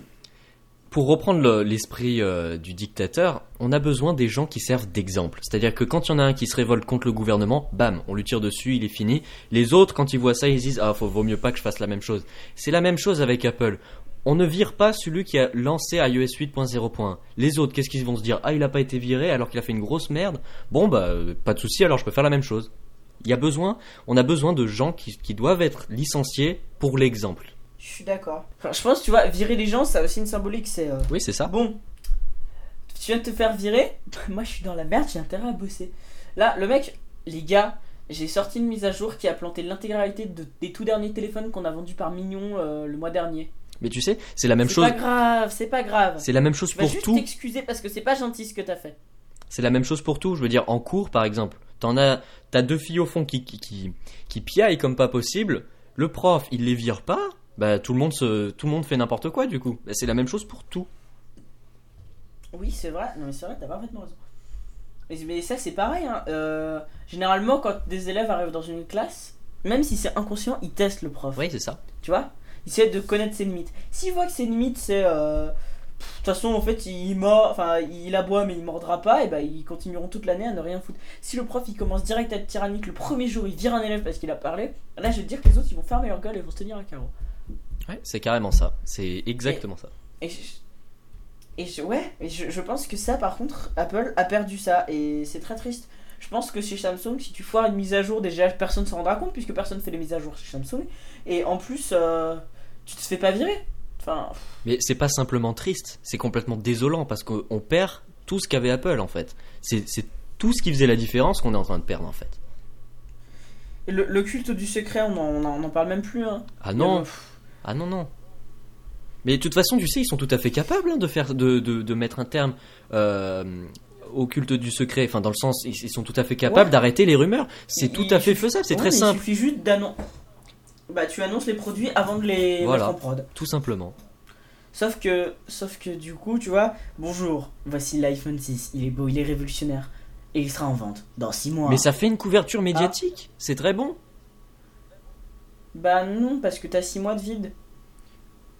pour reprendre le- l'esprit euh, du dictateur, on a besoin des gens qui servent d'exemple. C'est-à-dire que quand il y en a un qui se révolte contre le gouvernement, bam, on lui tire dessus, il est fini. Les autres, quand ils voient ça, ils se disent ah, faut vaut mieux pas que je fasse la même chose. C'est la même chose avec Apple. On ne vire pas celui qui a lancé iOS 8.0.1. Les autres, qu'est-ce qu'ils vont se dire? Ah, il a pas été viré alors qu'il a fait une grosse merde? Bon bah euh, pas de souci, alors je peux faire la même chose. Il y a besoin, on a besoin de gens qui doivent être licenciés pour l'exemple. Je suis d'accord. Enfin, je pense, tu vois, virer les gens, ça a aussi une symbolique. C'est euh, Oui, c'est ça. bon. Tu viens de te faire virer. Moi, je suis dans la merde, j'ai intérêt à bosser. Là, le mec, les gars, j'ai sorti une mise à jour qui a planté l'intégralité de- des tout derniers téléphones qu'on a vendus par Mignon euh, le mois dernier. Mais tu sais, c'est la même C'est chose. pas grave, c'est pas grave. C'est la même chose Tu vas pour juste tout. t'excuser parce que c'est pas gentil ce que t'as fait. C'est la même chose pour tout. Je veux dire, en cours, par exemple, T'en as, t'as deux filles au fond qui, qui, qui, qui piaillent comme pas possible. Le prof, il les vire pas. Bah, tout le monde se, tout le monde fait n'importe quoi, du coup. Bah, c'est la même chose pour tout. Oui, c'est vrai. Non, mais c'est vrai, t'as parfaitement raison. Mais, mais ça, c'est pareil. hein. Euh, généralement, quand des élèves arrivent dans une classe, même si c'est inconscient, ils testent le prof. Oui, c'est ça. Tu vois? Ils essaient de connaître ses limites. S'ils voient que ses limites, c'est. euh, De toute façon, en fait, il mord, enfin, il aboie, mais il mordra pas, et ben ils continueront toute l'année à ne rien foutre. Si le prof il commence direct à être tyrannique, le premier jour il vire un élève parce qu'il a parlé, là je vais te dire que les autres ils vont fermer leur gueule et vont se tenir à carreau. Ouais, c'est carrément ça. C'est exactement ça. Et, je, et je- ouais, je, je pense que ça, par contre, Apple a perdu ça et c'est très triste. Je pense que chez Samsung, si tu foires une mise à jour, déjà personne ne s'en rendra compte puisque personne fait les mises à jour chez Samsung. Et en plus, euh, tu te fais pas virer. Enfin, Mais c'est pas simplement triste, c'est complètement désolant parce qu'on perd tout ce qu'avait Apple en fait. C'est c'est tout ce qui faisait la différence qu'on est en train de perdre en fait. et le, le culte du secret, on en, on en- parle même plus. Hein. Ah non, ah non, non. Mais de toute façon, tu sais, ils sont tout à fait capables hein, de faire, de, de, de mettre un terme euh, au culte du secret. Enfin, dans le sens, ils, ils sont tout à fait capables Ouais. d'arrêter les rumeurs. C'est tout à fait faisable, c'est ouais, très simple, Il suffit juste d'annoncer. Bah, tu annonces les produits avant de les Voilà. mettre en prod. tout simplement. Sauf que, sauf que du coup, tu vois, bonjour, voici l'iPhone 6. Il est beau, il est révolutionnaire. Et il sera en vente dans 6 mois. Mais ça fait une couverture médiatique, c'est très bon. Bah non, parce que t'as 6 mois de vide.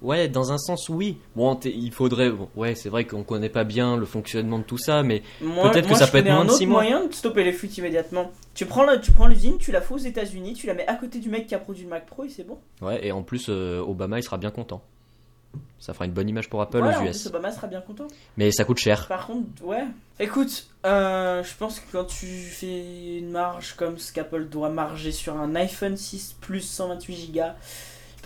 Ouais, dans un sens, oui. Bon, il faudrait. bon, ouais, c'est vrai qu'on connaît pas bien le fonctionnement de tout ça, mais Peut-être que ça peut être moins un de autre six mois. moyen de stopper les fuites immédiatement. Tu prends la- tu prends l'usine, tu la fous aux États-Unis, tu la mets à côté du mec qui a produit le Mac Pro et c'est bon. ouais, et en plus, euh, Obama, il sera bien content. Ça fera une bonne image pour Apple Voilà, aux en US. plus, Obama sera bien content. Mais ça coûte cher. Par contre, ouais. Écoute, euh, je pense que quand tu fais une marge comme ce qu'Apple doit marger sur un iPhone 6 Plus 128 Go,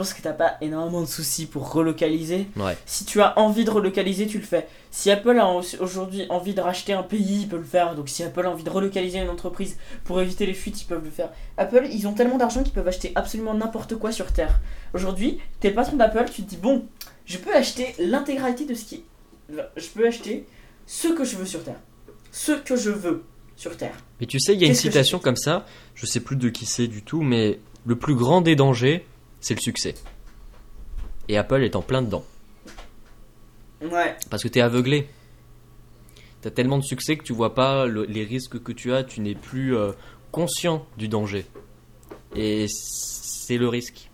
pense que t'as pas énormément de soucis pour relocaliser. Ouais. Si tu as envie de relocaliser, tu le fais. Si Apple a au- aujourd'hui envie de racheter un pays, il peut le faire. Donc si Apple a envie de relocaliser une entreprise pour éviter les fuites, ils peuvent le faire. Apple, ils ont tellement d'argent qu'ils peuvent acheter absolument n'importe quoi sur Terre. Aujourd'hui, t'es le patron d'Apple, tu te dis bon, je peux acheter l'intégralité de ce qui... Je peux acheter ce que je veux sur Terre. Ce que je veux sur Terre. Mais tu sais, il y a une citation comme ça, je sais plus de qui c'est du tout, mais le plus grand des dangers, c'est le succès. Et Apple est en plein dedans. Ouais. Parce que t'es aveuglé. T'as tellement de succès que tu vois pas le- les risques que tu as, tu n'es plus euh, conscient du danger. Et c'est le risque.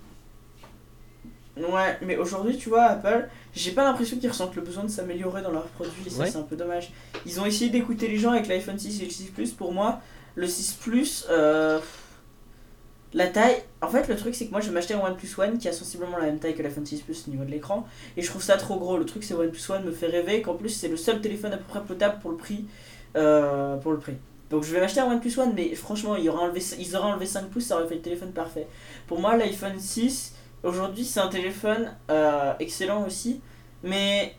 Ouais, mais aujourd'hui, tu vois, Apple, j'ai pas l'impression qu'ils ressentent le besoin de s'améliorer dans leurs produits, et ça Ouais. c'est un peu dommage. Ils ont essayé d'écouter les gens avec l'iPhone 6 et le 6 Plus. Pour moi, le 6 Plus, euh, la taille. En fait, le truc c'est que moi je vais m'acheter un OnePlus One qui a sensiblement la même taille que l'iPhone 6 Plus au niveau de l'écran, et je trouve ça trop gros. Le truc c'est OnePlus One me fait rêver, qu'en plus c'est le seul téléphone à peu près potable pour le prix. euh, pour le prix. Donc je vais m'acheter un OnePlus One, mais franchement, ils auraient enlevé, ils auraient enlevé 5 pouces, ça aurait fait le téléphone parfait. Pour moi, l'iPhone 6, Aujourd'hui, c'est un téléphone euh, excellent aussi, mais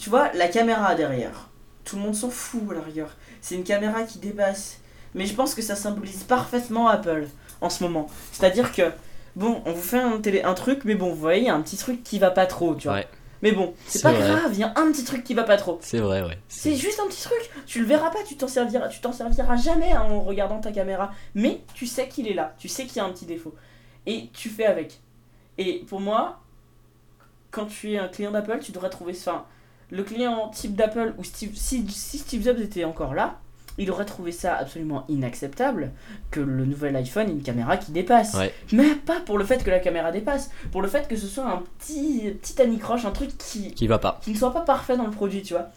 tu vois, la caméra derrière, tout le monde s'en fout à la rigueur. C'est une caméra qui dépasse. Mais je pense que ça symbolise parfaitement Apple en ce moment. C'est-à-dire que, bon, on vous fait un, télé, un truc, mais bon, vous voyez, il y a un petit truc qui va pas trop, tu vois. Ouais, Mais bon, c'est pas vrai. grave, il y a un petit truc qui va pas trop. c'est vrai, ouais. C'est juste un petit truc. Tu le verras pas, tu t'en serviras, tu t'en serviras jamais hein, en regardant ta caméra. Mais tu sais qu'il est là, tu sais qu'il y a un petit défaut. Et tu fais avec. Et pour moi, quand tu es un client d'Apple, tu devrais trouver ça. Le client type d'Apple, ou Steve, si, si Steve Jobs était encore là, il aurait trouvé ça absolument inacceptable que le nouvel iPhone ait une caméra qui dépasse. Ouais. Mais pas pour le fait que la caméra dépasse, pour le fait que ce soit un petit, petit anicroche, un truc qui, Qui va pas. qui ne soit pas parfait dans le produit, tu vois.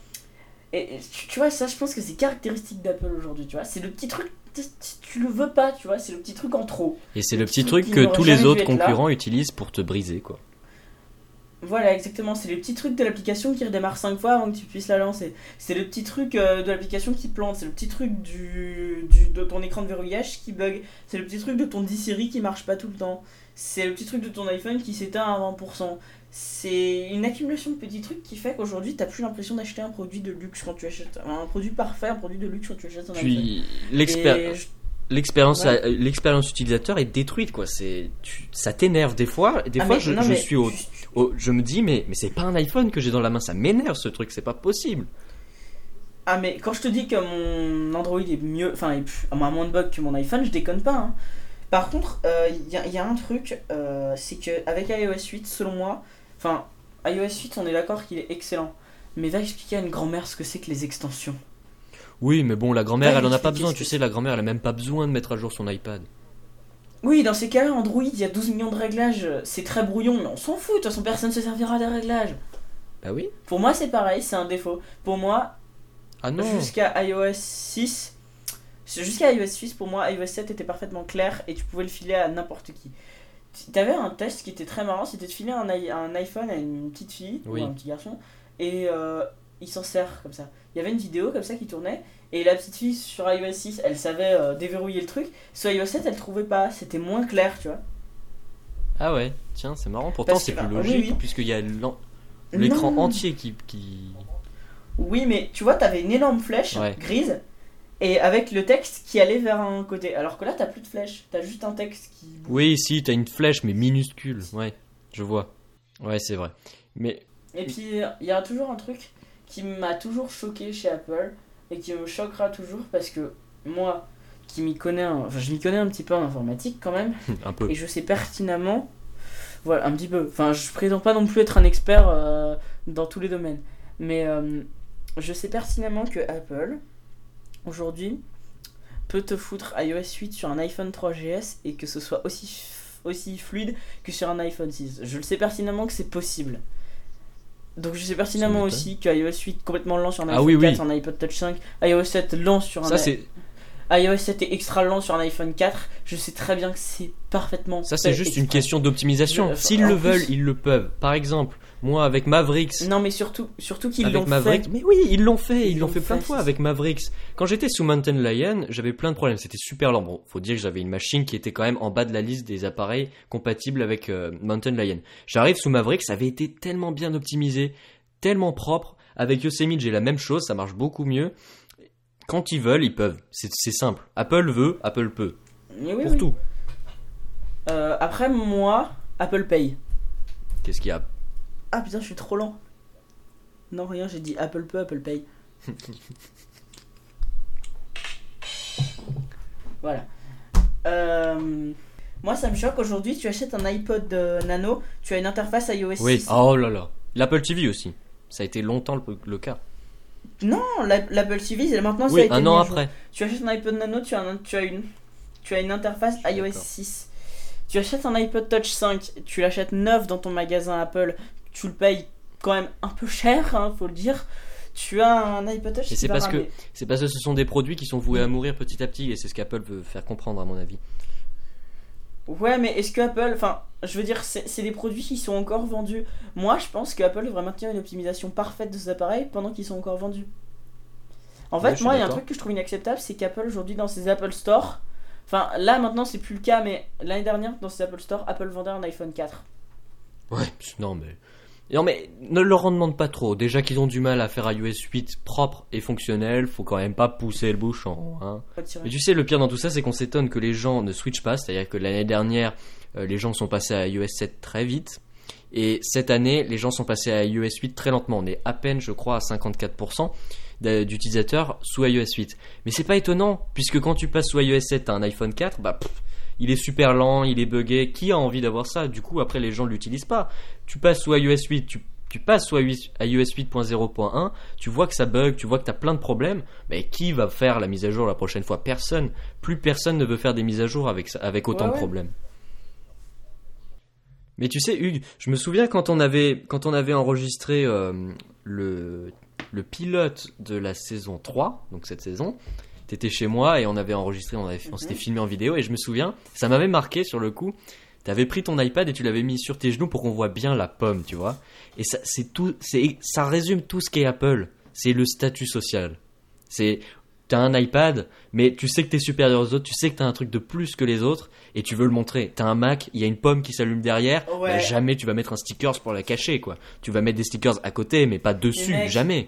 Et tu, tu vois, ça, je pense que c'est caractéristique d'Apple aujourd'hui, tu vois. C'est le petit truc, tu le veux pas, tu vois, c'est le petit truc en trop. Et c'est le Le petit truc que tous les autres là. concurrents utilisent pour te briser, quoi. Voilà, exactement, c'est le petit truc de l'application qui redémarre 5 fois avant que tu puisses la lancer. C'est le petit truc euh, de l'application qui plante, c'est le petit truc du, du, de ton écran de verrouillage qui bug, c'est le petit truc de ton 10 Siri qui marche pas tout le temps, c'est le petit truc de ton iPhone qui s'éteint à 20%. C'est une accumulation de petits trucs qui fait qu'aujourd'hui t'as plus l'impression d'acheter un produit de luxe quand tu achètes un produit parfait, un produit de luxe quand tu achètes un iPhone. Puis Et l'expérience. L'expérience, Ouais. euh, l'expérience utilisateur est détruite quoi. C'est, ça t'énerve des fois. Des Ah, fois, mais je, non, je mais suis au, juste- au- je me dis mais mais c'est pas un iPhone que j'ai dans la main, ça m'énerve ce truc, c'est pas possible. Ah, mais quand je te dis que mon Android est mieux, enfin, a moins de bugs que mon iPhone, je déconne pas. hein. Par contre, il y, a- y a un truc, euh, c'est que avec iOS 8, selon moi, enfin, iOS 8, on est d'accord qu'il est excellent. Mais va expliquer à une grand-mère ce que c'est que les extensions. Oui, mais bon, la grand-mère, elle en a pas besoin. Tu sais, la grand-mère, elle a même pas besoin de mettre à jour son iPad. Oui, dans ces cas-là, Android, il y a 12 millions de réglages, c'est très brouillon, mais on s'en fout, de toute façon, personne ne se servira des réglages. Bah oui. Pour moi, c'est pareil, c'est un défaut. Pour moi, Ah jusqu'à iOS 6, jusqu'à iOS 6, pour moi, iOS 7 était parfaitement clair et tu pouvais le filer à n'importe qui. Tu avais un test qui était très marrant, c'était de filer un, iPhone à une petite fille Oui. ou un petit garçon et euh, il s'en sert comme ça. Il y avait une vidéo comme ça qui tournait et la petite fille sur iOS 6, elle savait euh, déverrouiller le truc. Sur iOS 7, elle trouvait pas, c'était moins clair, tu vois. Ah ouais, tiens, c'est marrant. Pourtant, c'est plus bah, oui, logique, oui. puisqu'il y a l'écran entier qui. qui... Oui, mais tu vois, t'avais une énorme flèche Ouais. grise et avec le texte qui allait vers un côté. Alors que là, t'as plus de flèche, t'as juste un texte qui. Oui, si, t'as une flèche, mais minuscule. Ouais, je vois. Ouais, c'est vrai. Mais Et puis, il y a toujours un truc qui m'a toujours choqué chez Apple et qui me choquera toujours parce que moi, qui m'y connais, un- enfin, je m'y connais un petit peu en informatique quand même, un peu. et je sais pertinemment, voilà, un petit peu. Enfin, je prétends pas non plus être un expert euh, dans tous les domaines, mais euh, je sais pertinemment que Apple, aujourd'hui, peut te foutre iOS 8 sur un iPhone 3GS et que ce soit aussi, aussi fluide que sur un iPhone 6. Je le sais pertinemment que c'est possible. Donc je sais pertinemment aussi que iOS 8 complètement lent sur un Ah iPhone oui, 4, oui. sur un iPod Touch 5, iOS 7 lent sur un Ça, c'est iOS 7 est extra lent sur un iPhone 4. Je sais très bien que c'est parfaitement. ça, c'est juste une question d'optimisation. S'ils le veulent, ils le peuvent. Par exemple, moi, avec Mavericks. Non, mais surtout, surtout qu'ils l'ont fait. Mais oui, ils l'ont fait, ils Ils l'ont fait plein de fois avec Mavericks. Quand j'étais sous Mountain Lion, j'avais plein de problèmes. C'était super lent. Bon, faut dire que j'avais une machine qui était quand même en bas de la liste des appareils compatibles avec euh, Mountain Lion. J'arrive sous Mavericks, ça avait été tellement bien optimisé, tellement propre. Avec Yosemite, j'ai la même chose, ça marche beaucoup mieux. Quand ils veulent, ils peuvent. C'est simple. Apple veut, Apple peut. Oui, Pour oui. tout. Euh, après, moi, Apple Pay. Qu'est-ce qu'il y a Ah putain, je suis trop lent. Non, rien, j'ai dit Apple peut, Apple Pay. voilà. Euh, moi, ça me choque. Aujourd'hui, tu achètes un iPod euh, Nano, tu as une interface iOS Oui. 6. Oh là là. L'Apple TV aussi. Ça a été longtemps le, le cas. Non, la- l'Apple TV, c'est- maintenant, ça a Oui, été un mis an à jour. après. Tu achètes un iPod Nano, tu as, un- tu as, une, tu as une interface iOS D'accord. 6. Tu achètes un iPod Touch 5, tu l'achètes neuf dans ton magasin Apple, tu le payes quand même un peu cher, hein, faut le dire. Tu as un iPod Touch Et c'est parce que ramer. c'est parce que ce sont des produits qui sont voués à mourir petit à petit et c'est ce qu'Apple veut faire comprendre à mon avis. Ouais, mais est-ce que Apple. Enfin, je veux dire, c'est des produits qui sont encore vendus. Moi, je pense que Apple devrait maintenir une optimisation parfaite de ces appareils pendant qu'ils sont encore vendus. En Ouais, fait, moi, il y a un truc que je trouve inacceptable c'est qu'Apple, aujourd'hui, dans ses Apple Store. Enfin, là, maintenant, c'est plus le cas, mais l'année dernière, dans ses Apple Store, Apple vendait un iPhone 4. Ouais, non mais non mais ne leur en demande pas trop. Déjà qu'ils ont du mal à faire iOS 8 propre et fonctionnel, faut quand même pas pousser le bouchon. Hein. Mais tu sais, le pire dans tout ça, c'est qu'on s'étonne que les gens ne switchent pas. C'est-à-dire que l'année dernière, euh, les gens sont passés à iOS 7 très vite. Et cette année, les gens sont passés à iOS 8 très lentement. On est à peine, je crois, à 54% d'a- d'utilisateurs sous iOS 8. Mais c'est pas étonnant, puisque quand tu passes sous iOS 7, t'as un iPhone 4, bah pff, il est super lent, il est buggé. Qui a envie d'avoir ça? Du coup, après, les gens l'utilisent pas. Tu passes sous iOS 8, tu, tu passes sous iOS 8.0.1, tu vois que ça bug, tu vois que t'as plein de problèmes. Mais qui va faire la mise à jour la prochaine fois? Personne. Plus personne ne veut faire des mises à jour avec, autant Ouais, de problèmes. Mais tu sais, Hugues, je me souviens quand on avait, quand on avait enregistré euh, le, le pilote de la saison 3, donc cette saison, t'étais chez moi et on avait enregistré, on, avait, on Mhm. s'était filmé en vidéo et je me souviens, ça m'avait marqué sur le coup. T'avais pris ton iPad et tu l'avais mis sur tes genoux pour qu'on voit bien la pomme, tu vois. Et ça, c'est tout, c'est, ça résume tout ce qu'est Apple. C'est le statut social. C'est, t'as un iPad, mais tu sais que t'es supérieur aux autres, tu sais que t'as un truc de plus que les autres, et tu veux le montrer. T'as un Mac, il y a une pomme qui s'allume derrière, Ouais. bah, jamais tu vas mettre un stickers pour la cacher, quoi. Tu vas mettre des stickers à côté, mais pas dessus, jamais.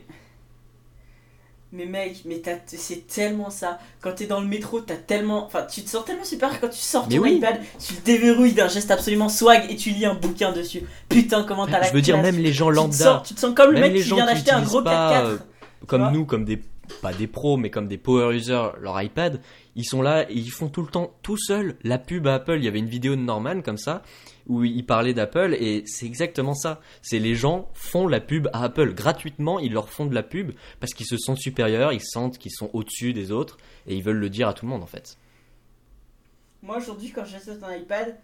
Mais mec, mais t'as- c'est tellement ça. Quand t'es dans le métro, t'as tellement. Enfin, tu te sens tellement super quand tu sors ton oui. iPad, tu le déverrouilles d'un geste absolument swag et tu lis un bouquin dessus. Putain, comment t'as la Je veux dire, même les gens tu te, lambda, sens, tu te sens comme le mec qui vient d'acheter un gros pas, 4x4. euh, comme nous, comme des pas des pros, mais comme des power users, leur iPad, ils sont là et ils font tout le temps tout seuls la pub à Apple. Il y avait une vidéo de Norman comme ça où il parlait d'Apple et c'est exactement ça. C'est les gens font la pub à Apple gratuitement, ils leur font de la pub parce qu'ils se sentent supérieurs, ils sentent qu'ils sont au-dessus des autres et ils veulent le dire à tout le monde en fait. Moi aujourd'hui, quand j'achète un iPad,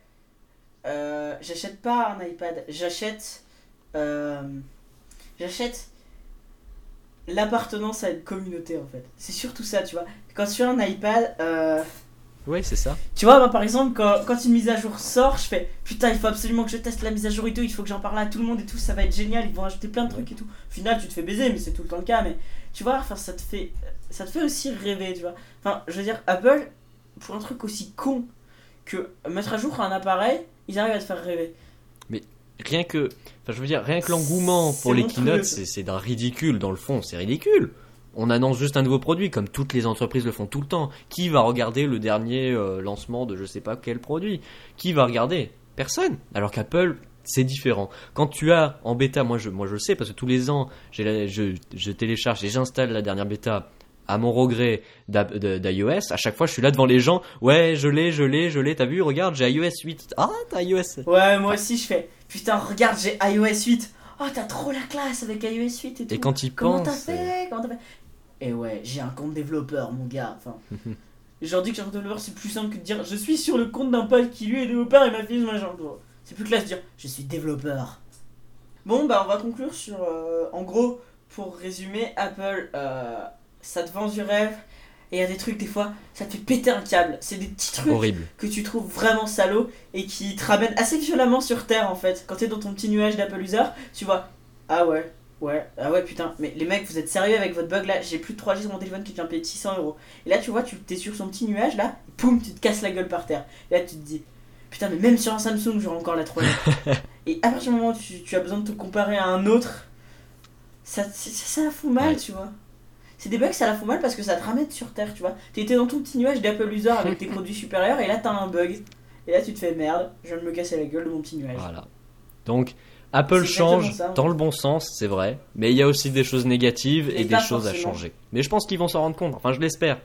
euh, j'achète pas un iPad, j'achète. euh, j'achète l'appartenance à une communauté en fait. C'est surtout ça, tu vois. Quand tu as un iPad, euh, Ouais, c'est ça. tu vois, moi par exemple, quand, quand une mise à jour sort, je fais putain, il faut absolument que je teste la mise à jour et tout, il faut que j'en parle à tout le monde et tout, ça va être génial, ils vont ajouter plein de trucs et tout. Au final, tu te fais baiser, mais c'est tout le temps le cas, mais tu vois, enfin, ça te fait, ça te fait aussi rêver, tu vois. Enfin, je veux dire, Apple, pour un truc aussi con que mettre à jour un appareil, ils arrivent à te faire rêver. Rien que, enfin, je veux dire, rien que l'engouement pour les keynotes, c'est c'est d'un ridicule dans le fond, c'est ridicule. On annonce juste un nouveau produit, comme toutes les entreprises le font tout le temps. Qui va regarder le dernier euh, lancement de je sais pas quel produit? Qui va regarder? Personne. Alors qu'Apple, c'est différent. Quand tu as en bêta, moi je, moi je le sais parce que tous les ans, la- je, je télécharge et j'installe la dernière bêta à mon regret d'iOS. À chaque fois, je suis là devant les gens. Ouais, je l'ai, je l'ai, je l'ai. T'as vu? Regarde, j'ai iOS 8. Ah, t'as iOS. Ouais, moi aussi, je fais putain, regarde, j'ai iOS 8. Oh, t'as trop la classe avec iOS 8 et tout. Et quand il Comment pense, t'as fait? Comment t'as fait? Et ouais, j'ai un compte développeur, mon gars. Enfin, aujourd'hui que j'ai un compte développeur, c'est plus simple que de dire je suis sur le compte d'un pote qui lui est développeur et ma fille ce machin. C'est plus classe de dire je suis développeur. Bon, bah on va conclure sur. euh, en gros, pour résumer, Apple, euh, ça te vend du rêve. Et il y a des trucs, des fois, ça te fait péter un câble. C'est des petits trucs horrible. que tu trouves vraiment salaud et qui te ramènent assez violemment sur Terre en fait. Quand t'es dans ton petit nuage d'Apple User, tu vois, ah ouais, ouais, ah ouais putain, mais les mecs vous êtes sérieux avec votre bug là, j'ai plus de 3G sur mon téléphone qui vient payer 600 euros. Et là tu vois, tu t'es sur son petit nuage là, et poum, tu te casses la gueule par terre. Et là tu te dis, putain mais même sur un Samsung j'aurai encore la 3G. et à partir du moment où tu, tu as besoin de te comparer à un autre, ça, ça, ça la fout mal Ouais. tu vois. C'est des bugs, ça la fout mal parce que ça te ramène sur Terre, tu vois. T'étais dans ton petit nuage d'Apple User avec tes produits supérieurs et là t'as un bug. Et là tu te fais merde, je viens de me casser la gueule de mon petit nuage. Voilà. Donc, Apple change ça. dans le bon sens, c'est vrai, mais il y a aussi des choses négatives Et et, des choses à changer. Mais je pense qu'ils vont s'en rendre compte, enfin je l'espère.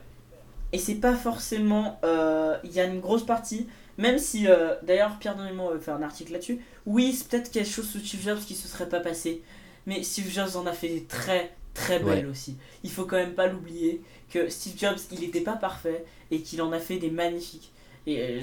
Et c'est pas forcément. euh, Il y a une grosse partie, même si. euh, D'ailleurs, Pierre Donnelmont avait fait un article là-dessus. Oui, c'est peut-être quelque chose sous Steve Jobs qui se serait pas passé. Mais Steve Jobs en a fait des très très belles aussi. Il faut quand même pas l'oublier que Steve Jobs, il était pas parfait et qu'il en a fait des magnifiques. Et euh,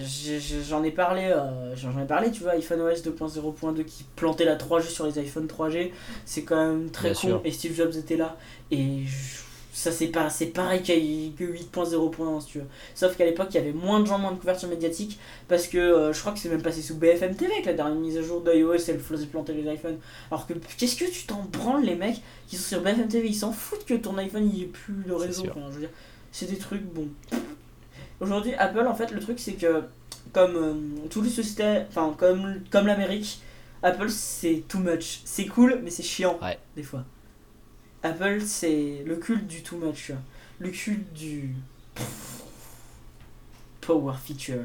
j'en ai parlé, euh, j'en ai parlé, tu vois, iPhone OS 2.0.2 qui plantait la 3G sur les iPhone 3G, c'est quand même très Bien con. sûr. Et Steve Jobs était là. Et je- ça, c'est pas, c'est pareil qu'à- que 8.0.1, si tu veux. Sauf qu'à l'époque, il y avait moins de gens, moins de couverture médiatique. Parce que euh, je crois que c'est même passé sous BFM TV que la dernière mise à jour d'iOS, elle faisait planter les iPhones. Alors que qu'est-ce que tu t'en branles, les mecs qui sont sur BFM TV Ils s'en foutent que ton iPhone il ait plus de réseau. enfin, je veux dire, c'est des trucs bon. Aujourd'hui, Apple, en fait, le truc c'est que, comme euh, tous les sociétés, enfin, comme, comme l'Amérique, Apple c'est too much. C'est cool, mais c'est chiant, Ouais. des fois. Apple, c'est le culte du too much, le culte du power feature.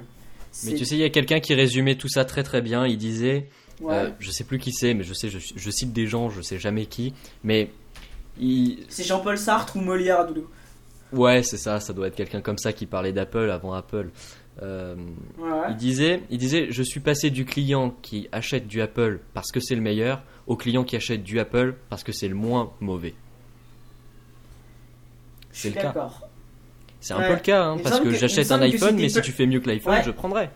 Mais tu sais, il y a quelqu'un qui résumait tout ça très très bien. Il disait, ouais. euh, je sais plus qui c'est, mais je sais, je, je cite des gens, je sais jamais qui, mais il, c'est Jean-Paul Sartre ou Molière Doudou? Ouais, c'est ça, ça doit être quelqu'un comme ça qui parlait d'Apple avant Apple. Euh, Ouais, ouais. Il disait, il disait, je suis passé du client qui achète du Apple parce que c'est le meilleur au client qui achète du Apple parce que c'est le moins mauvais. C'est le cas. C'est un Ouais. peu le cas, hein, parce que que- j'achète un iPhone, mais si tu fais mieux que l'iPhone, je prendrais.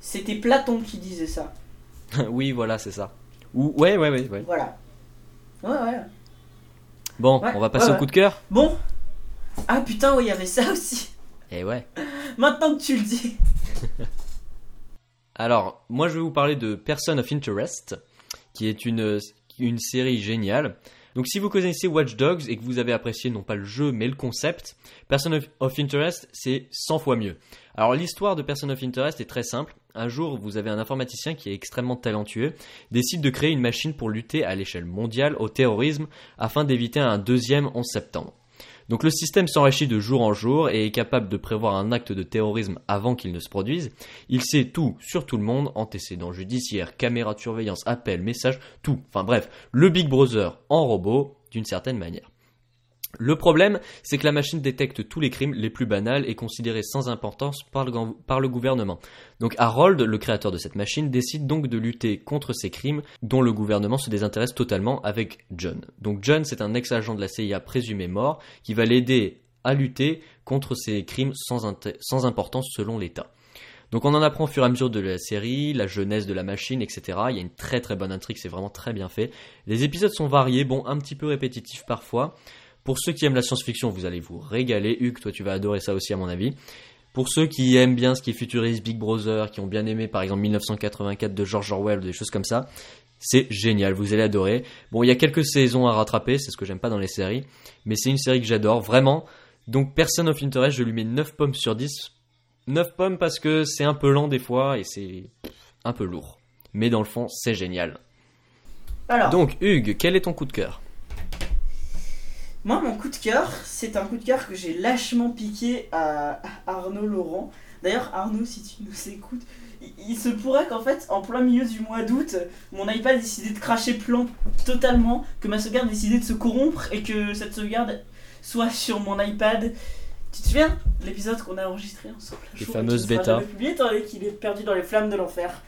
C'était Platon qui disait ça. oui, voilà, c'est ça. Ou ouais, ouais, ouais. Voilà. Ouais, ouais. Bon, on va passer au coup de cœur. Bon. Ah putain, oui, il y avait ça aussi. Et ouais. Maintenant que tu le dis. Alors, moi je vais vous parler de Person of Interest, qui est une, une série géniale. Donc si vous connaissez Watch Dogs et que vous avez apprécié non pas le jeu mais le concept, Person of, of Interest c'est 100 fois mieux. Alors l'histoire de Person of Interest est très simple. Un jour, vous avez un informaticien qui est extrêmement talentueux, décide de créer une machine pour lutter à l'échelle mondiale au terrorisme afin d'éviter un deuxième 11 septembre. Donc le système s'enrichit de jour en jour et est capable de prévoir un acte de terrorisme avant qu'il ne se produise. Il sait tout sur tout le monde, antécédents judiciaires, caméras de surveillance, appels, messages, tout. Enfin bref, le Big Brother en robot d'une certaine manière. Le problème, c'est que la machine détecte tous les crimes les plus banals et considérés sans importance par le, gouvernement. Donc Harold, le créateur de cette machine, décide donc de lutter contre ces crimes dont le gouvernement se désintéresse totalement avec John. Donc John, c'est un ex-agent de la CIA présumé mort qui va l'aider à lutter contre ces crimes sans, sans importance selon l'État. Donc on en apprend au fur et à mesure de la série, la jeunesse de la machine, etc. Il y a une très très bonne intrigue, c'est vraiment très bien fait. Les épisodes sont variés, bon, un petit peu répétitifs parfois. Pour ceux qui aiment la science-fiction, vous allez vous régaler. Hugues, toi tu vas adorer ça aussi à mon avis. Pour ceux qui aiment bien ce qui est futuriste, Big Brother, qui ont bien aimé par exemple 1984 de George Orwell, des choses comme ça, c'est génial, vous allez adorer. Bon, il y a quelques saisons à rattraper, c'est ce que j'aime pas dans les séries, mais c'est une série que j'adore, vraiment. Donc Person of Interest, je lui mets 9 pommes sur 10 9 pommes parce que c'est un peu lent des fois et c'est un peu lourd. Mais dans le fond, c'est génial. Alors, Donc, Hugues, quel est ton coup de cœur? Moi, mon coup de cœur, c'est un coup de cœur que j'ai lâchement piqué à Arnaud Laurent. D'ailleurs, Arnaud, si tu nous écoutes, il, se pourrait qu'en fait, en plein milieu du mois d'août, mon iPad ait décidé de cracher plan totalement, que ma sauvegarde ait décidé de se corrompre et que cette sauvegarde soit sur mon iPad tu te souviens l'épisode qu'on a enregistré ensemble Les fameuses bêtas. publié qu'il est perdu dans les flammes de l'enfer.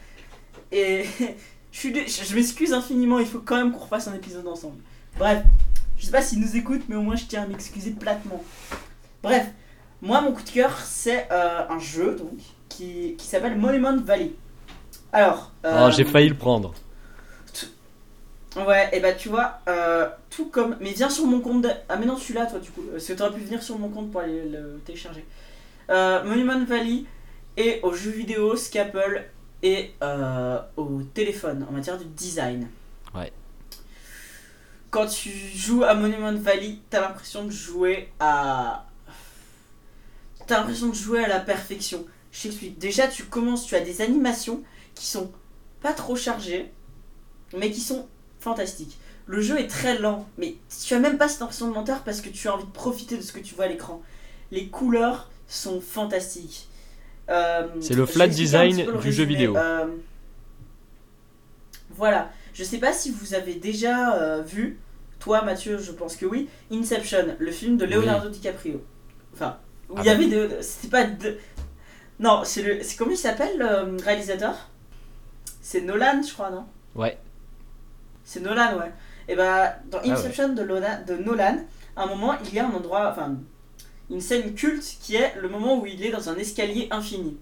Et je, suis je m'excuse infiniment, il faut quand même qu'on refasse un épisode ensemble. Bref, je sais pas s'il nous écoute, mais au moins je tiens à m'excuser platement. Bref, moi mon coup de cœur c'est euh, un jeu donc qui, qui s'appelle Monument Valley. Alors. Euh, oh, j'ai failli le prendre. Ouais, et bah tu vois, euh, tout comme. Mais viens sur mon compte. Ah, mais non, je suis là, toi, du coup. Parce que t'aurais pu venir sur mon compte pour aller le télécharger. Euh, Monument Valley et aux jeux vidéo, Scapple et euh, au téléphone en matière de design. Ouais. Quand tu joues à Monument Valley, t'as l'impression de jouer à. T'as l'impression de jouer à la perfection. Je t'explique. Déjà, tu commences, tu as des animations qui sont pas trop chargées, mais qui sont fantastique. Le jeu est très lent, mais tu as même pas cette impression de lenteur parce que tu as envie de profiter de ce que tu vois à l'écran. Les couleurs sont fantastiques. Euh, c'est le flat design du jeu vidéo. Euh, voilà. Je sais pas si vous avez déjà euh, vu, toi Mathieu, je pense que oui, Inception, le film de Leonardo DiCaprio. Enfin, où il y ah avait de. C'était pas de. Non, c'est le. C'est comment il s'appelle le réalisateur? C'est Nolan, je crois, non? Ouais, c'est Nolan, ouais. Et bah, dans ah Inception de, de Nolan, à un moment, il y a un endroit, enfin, une scène culte qui est le moment où il est dans un escalier infini.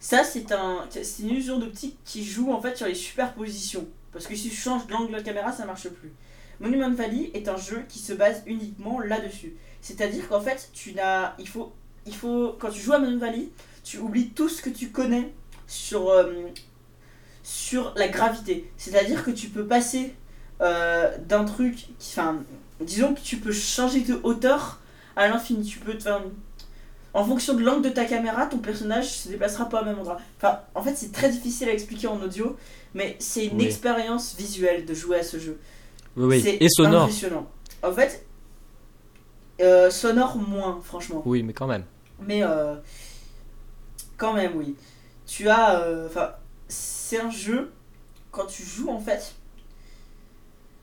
Ça, c'est un, une illusion d'optique qui joue en fait sur les superpositions. Parce que si tu changes l'angle de caméra, ça marche plus. Monument Valley est un jeu qui se base uniquement là-dessus. C'est-à-dire qu'en fait, tu n'as, il faut, il faut, quand tu joues à Monument Valley, tu oublies tout ce que tu connais sur, euh, sur la gravité. C'est-à-dire que tu peux passer euh, d'un truc. Enfin, disons que tu peux changer de hauteur à l'infini. Tu peux. En fonction de l'angle de ta caméra, ton personnage se déplacera pas au même endroit. Enfin, en fait, c'est très difficile à expliquer en audio, mais c'est une expérience visuelle de jouer à ce jeu. Oui, oui. Et sonore. Impressionnant. En fait, euh, sonore moins, franchement. Oui, mais quand même. Mais euh, quand même, oui. Tu as, enfin, c'est un jeu, quand tu joues en fait,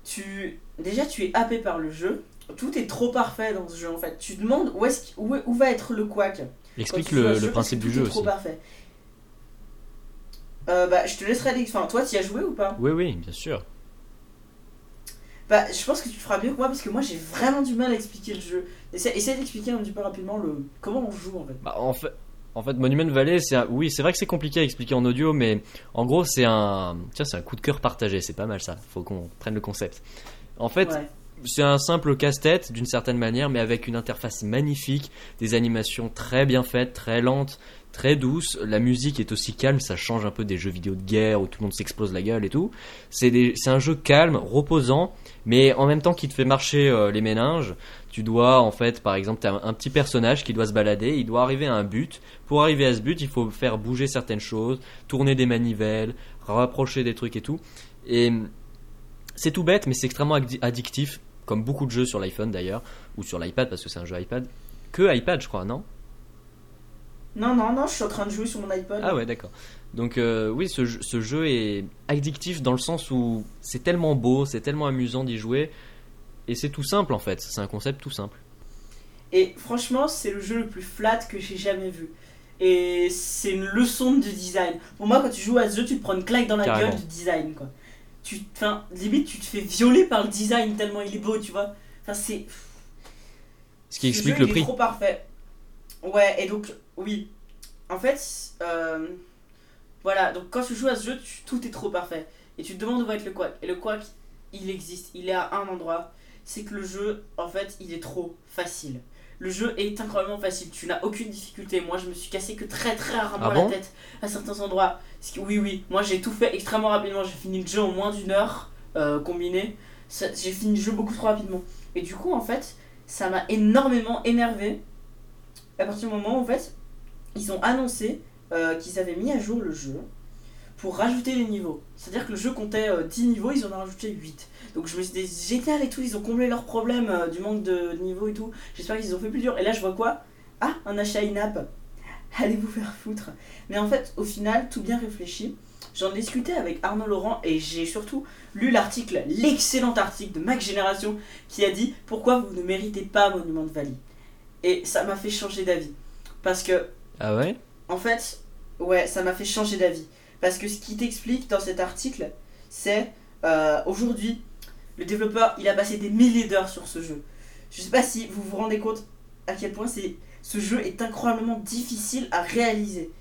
tu déjà tu es happé par le jeu. Tout est trop parfait dans ce jeu en fait. Tu demandes où, est où, où va être le quack. Explique le, le principe du jeu aussi. Trop parfait. Euh, bah, je te laisserai. Enfin, toi, tu y as joué ou pas? Oui, oui, bien sûr. Bah, je pense que tu feras mieux que moi parce que moi j'ai vraiment du mal à expliquer le jeu. Essaye, d'expliquer un petit peu rapidement le comment on joue en fait. Bah, en fait, en fait, Monument Valley, c'est oui, c'est vrai que c'est compliqué à expliquer en audio, mais en gros, c'est un, tiens, c'est un coup de cœur partagé. C'est pas mal ça. Faut qu'on prenne le concept. En fait, c'est un simple casse-tête d'une certaine manière, mais avec une interface magnifique, des animations très bien faites, très lentes, très douces. La musique est aussi calme, ça change un peu des jeux vidéo de guerre où tout le monde s'explose la gueule et tout. C'est un jeu calme, reposant, mais en même temps qui te fait marcher euh, les méninges tu dois en fait par exemple as un petit personnage qui doit se balader il doit arriver à un but pour arriver à ce but il faut faire bouger certaines choses tourner des manivelles rapprocher des trucs et tout et c'est tout bête mais c'est extrêmement addictif comme beaucoup de jeux sur l'iPhone d'ailleurs ou sur l'iPad parce que c'est un jeu iPad que iPad je crois non? Non non non je suis en train de jouer sur mon iPad ah ouais d'accord donc euh, oui ce, ce jeu est addictif dans le sens où c'est tellement beau c'est tellement amusant d'y jouer et c'est tout simple en fait, c'est un concept tout simple. Et franchement, c'est le jeu le plus flat que j'ai jamais vu. Et c'est une leçon de design. Pour moi, quand tu joues à ce jeu, tu te prends une claque dans la Carrément. gueule du design, quoi. Tu, enfin, limite, tu te fais violer par le design tellement il est beau, tu vois. Enfin, c'est. Ce qui explique jeu, le il est prix. trop parfait. Ouais, et donc, oui. En fait, euh, voilà, donc quand tu joues à ce jeu, tu- tout est trop parfait. Et tu te demandes où va être le quack. Et le quack, il existe, il est à un endroit. C'est que le jeu, en fait, il est trop facile. Le jeu est incroyablement facile, tu n'as aucune difficulté. Moi, je me suis cassé que très très rarement Ah bon la tête à certains endroits. Que, oui, oui, moi j'ai tout fait extrêmement rapidement. J'ai fini le jeu en moins d'une heure euh, combiné. J'ai fini le jeu beaucoup trop rapidement. Et du coup, en fait, ça m'a énormément énervé à partir du moment où en fait ils ont annoncé euh, qu'ils avaient mis à jour le jeu pour rajouter les niveaux. C'est-à-dire que le jeu comptait euh, 10 niveaux, ils en ont rajouté 8. Donc je me suis dit génial et tout, ils ont comblé leurs problèmes euh, du manque de niveaux et tout. J'espère qu'ils ont fait plus dur. Et là je vois quoi? Ah, un achat in-app. Allez vous faire foutre. Mais en fait, au final, tout bien réfléchi. J'en discutais avec Arnaud Laurent et j'ai surtout lu l'article, l'excellent article de Mac Génération qui a dit pourquoi vous ne méritez pas Monument de Valley. Et ça m'a fait changer d'avis. Parce que, Ah ouais? en fait, ouais, ça m'a fait changer d'avis. Parce que ce qui t'explique dans cet article, c'est euh, aujourd'hui, le développeur, il a passé des milliers d'heures sur ce jeu. Je sais pas si vous vous rendez compte à quel point ce jeu est incroyablement difficile à réaliser.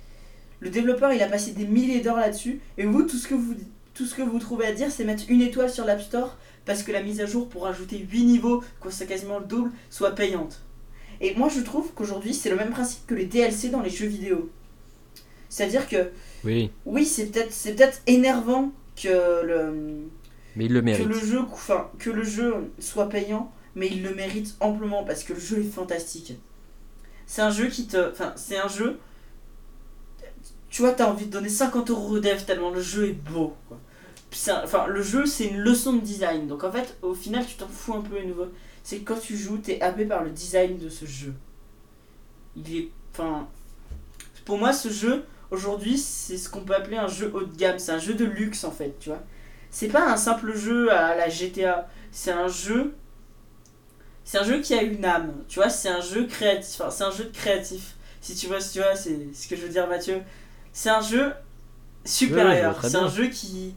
Le développeur, il a passé des milliers d'heures là-dessus, et vous, tout ce que vous, tout ce que vous trouvez à dire, c'est mettre une étoile sur l'App Store parce que la mise à jour pour rajouter 8 niveaux, quoi c'est quasiment le double, soit payante. Et moi, je trouve qu'aujourd'hui, c'est le même principe que les DLC dans les jeux vidéo. C'est-à-dire que, Oui, oui, c'est peut-être c'est peut-être énervant que le mais il le que mérite. le jeu enfin, que le jeu soit payant mais il le mérite amplement parce que le jeu est fantastique. C'est un jeu qui te enfin c'est un jeu tu vois t'as envie de donner 50 euros au dev tellement le jeu est beau quoi. Un- enfin le jeu c'est une leçon de design. Donc en fait au final tu t'en fous un peu à nouveau c'est que quand tu joues t'es happé par le design de ce jeu. Il est enfin pour moi ce jeu aujourd'hui c'est ce qu'on peut appeler un jeu haut de gamme c'est un jeu de luxe en fait tu vois c'est pas un simple jeu à la GTA, c'est un jeu c'est un jeu qui a une âme, tu vois, c'est un jeu créatif, enfin, c'est un jeu de créatif. Si tu vois, si tu vois, c'est ce que je veux dire Mathieu. C'est un jeu ouais, supérieur, c'est un jeu qui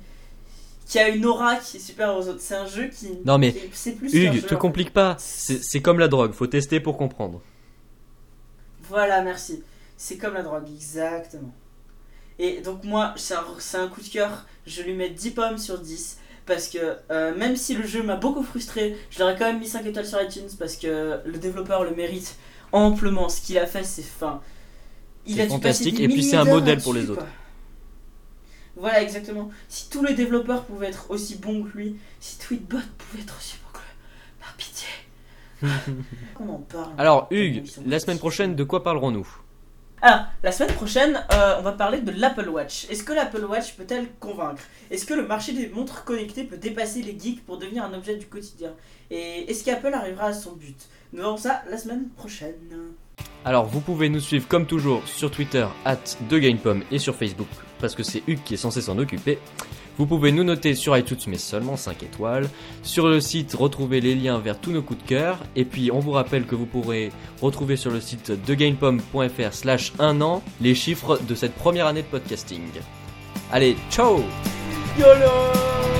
qui a une aura qui est supérieure aux autres, c'est un jeu qui Non, mais c'est- plus Hugues, jeu, te fait. complique pas. C'est c'est comme la drogue, faut tester pour comprendre. Voilà, merci. C'est comme la drogue, exactement. Et donc moi, c'est un, un coup de cœur, je lui mets 10 pommes sur 10. Parce que euh, même si le jeu m'a beaucoup frustré, je l'aurais quand même mis 5 étoiles sur iTunes parce que le développeur le mérite amplement. Ce qu'il a fait, c'est fin. Dû passer fantastique, des et puis c'est un modèle pour les autres. Voilà, exactement. Si tous les développeurs pouvaient être aussi bons que lui, si Tweetbot pouvait être aussi bon que lui, par pitié. On en parle. Alors, Hugues, la semaine prochaine, de quoi parlerons-nous? Alors, la semaine prochaine, euh, on va parler de l'Apple Watch. Est-ce que l'Apple Watch peut-elle convaincre? Est-ce que le marché des montres connectées peut dépasser les geeks pour devenir un objet du quotidien? Et est-ce qu'Apple arrivera à son but? Nous verrons ça la semaine prochaine. Alors, vous pouvez nous suivre comme toujours sur Twitter, at et sur Facebook, parce que c'est Hugues qui est censé s'en occuper. Vous pouvez nous noter sur iTunes, mais seulement 5 étoiles. Sur le site, retrouver les liens vers tous nos coups de cœur. Et puis, on vous rappelle que vous pourrez retrouver sur le site degamepom.fr slash 1 an les chiffres de cette première année de podcasting. Allez, ciao YOLO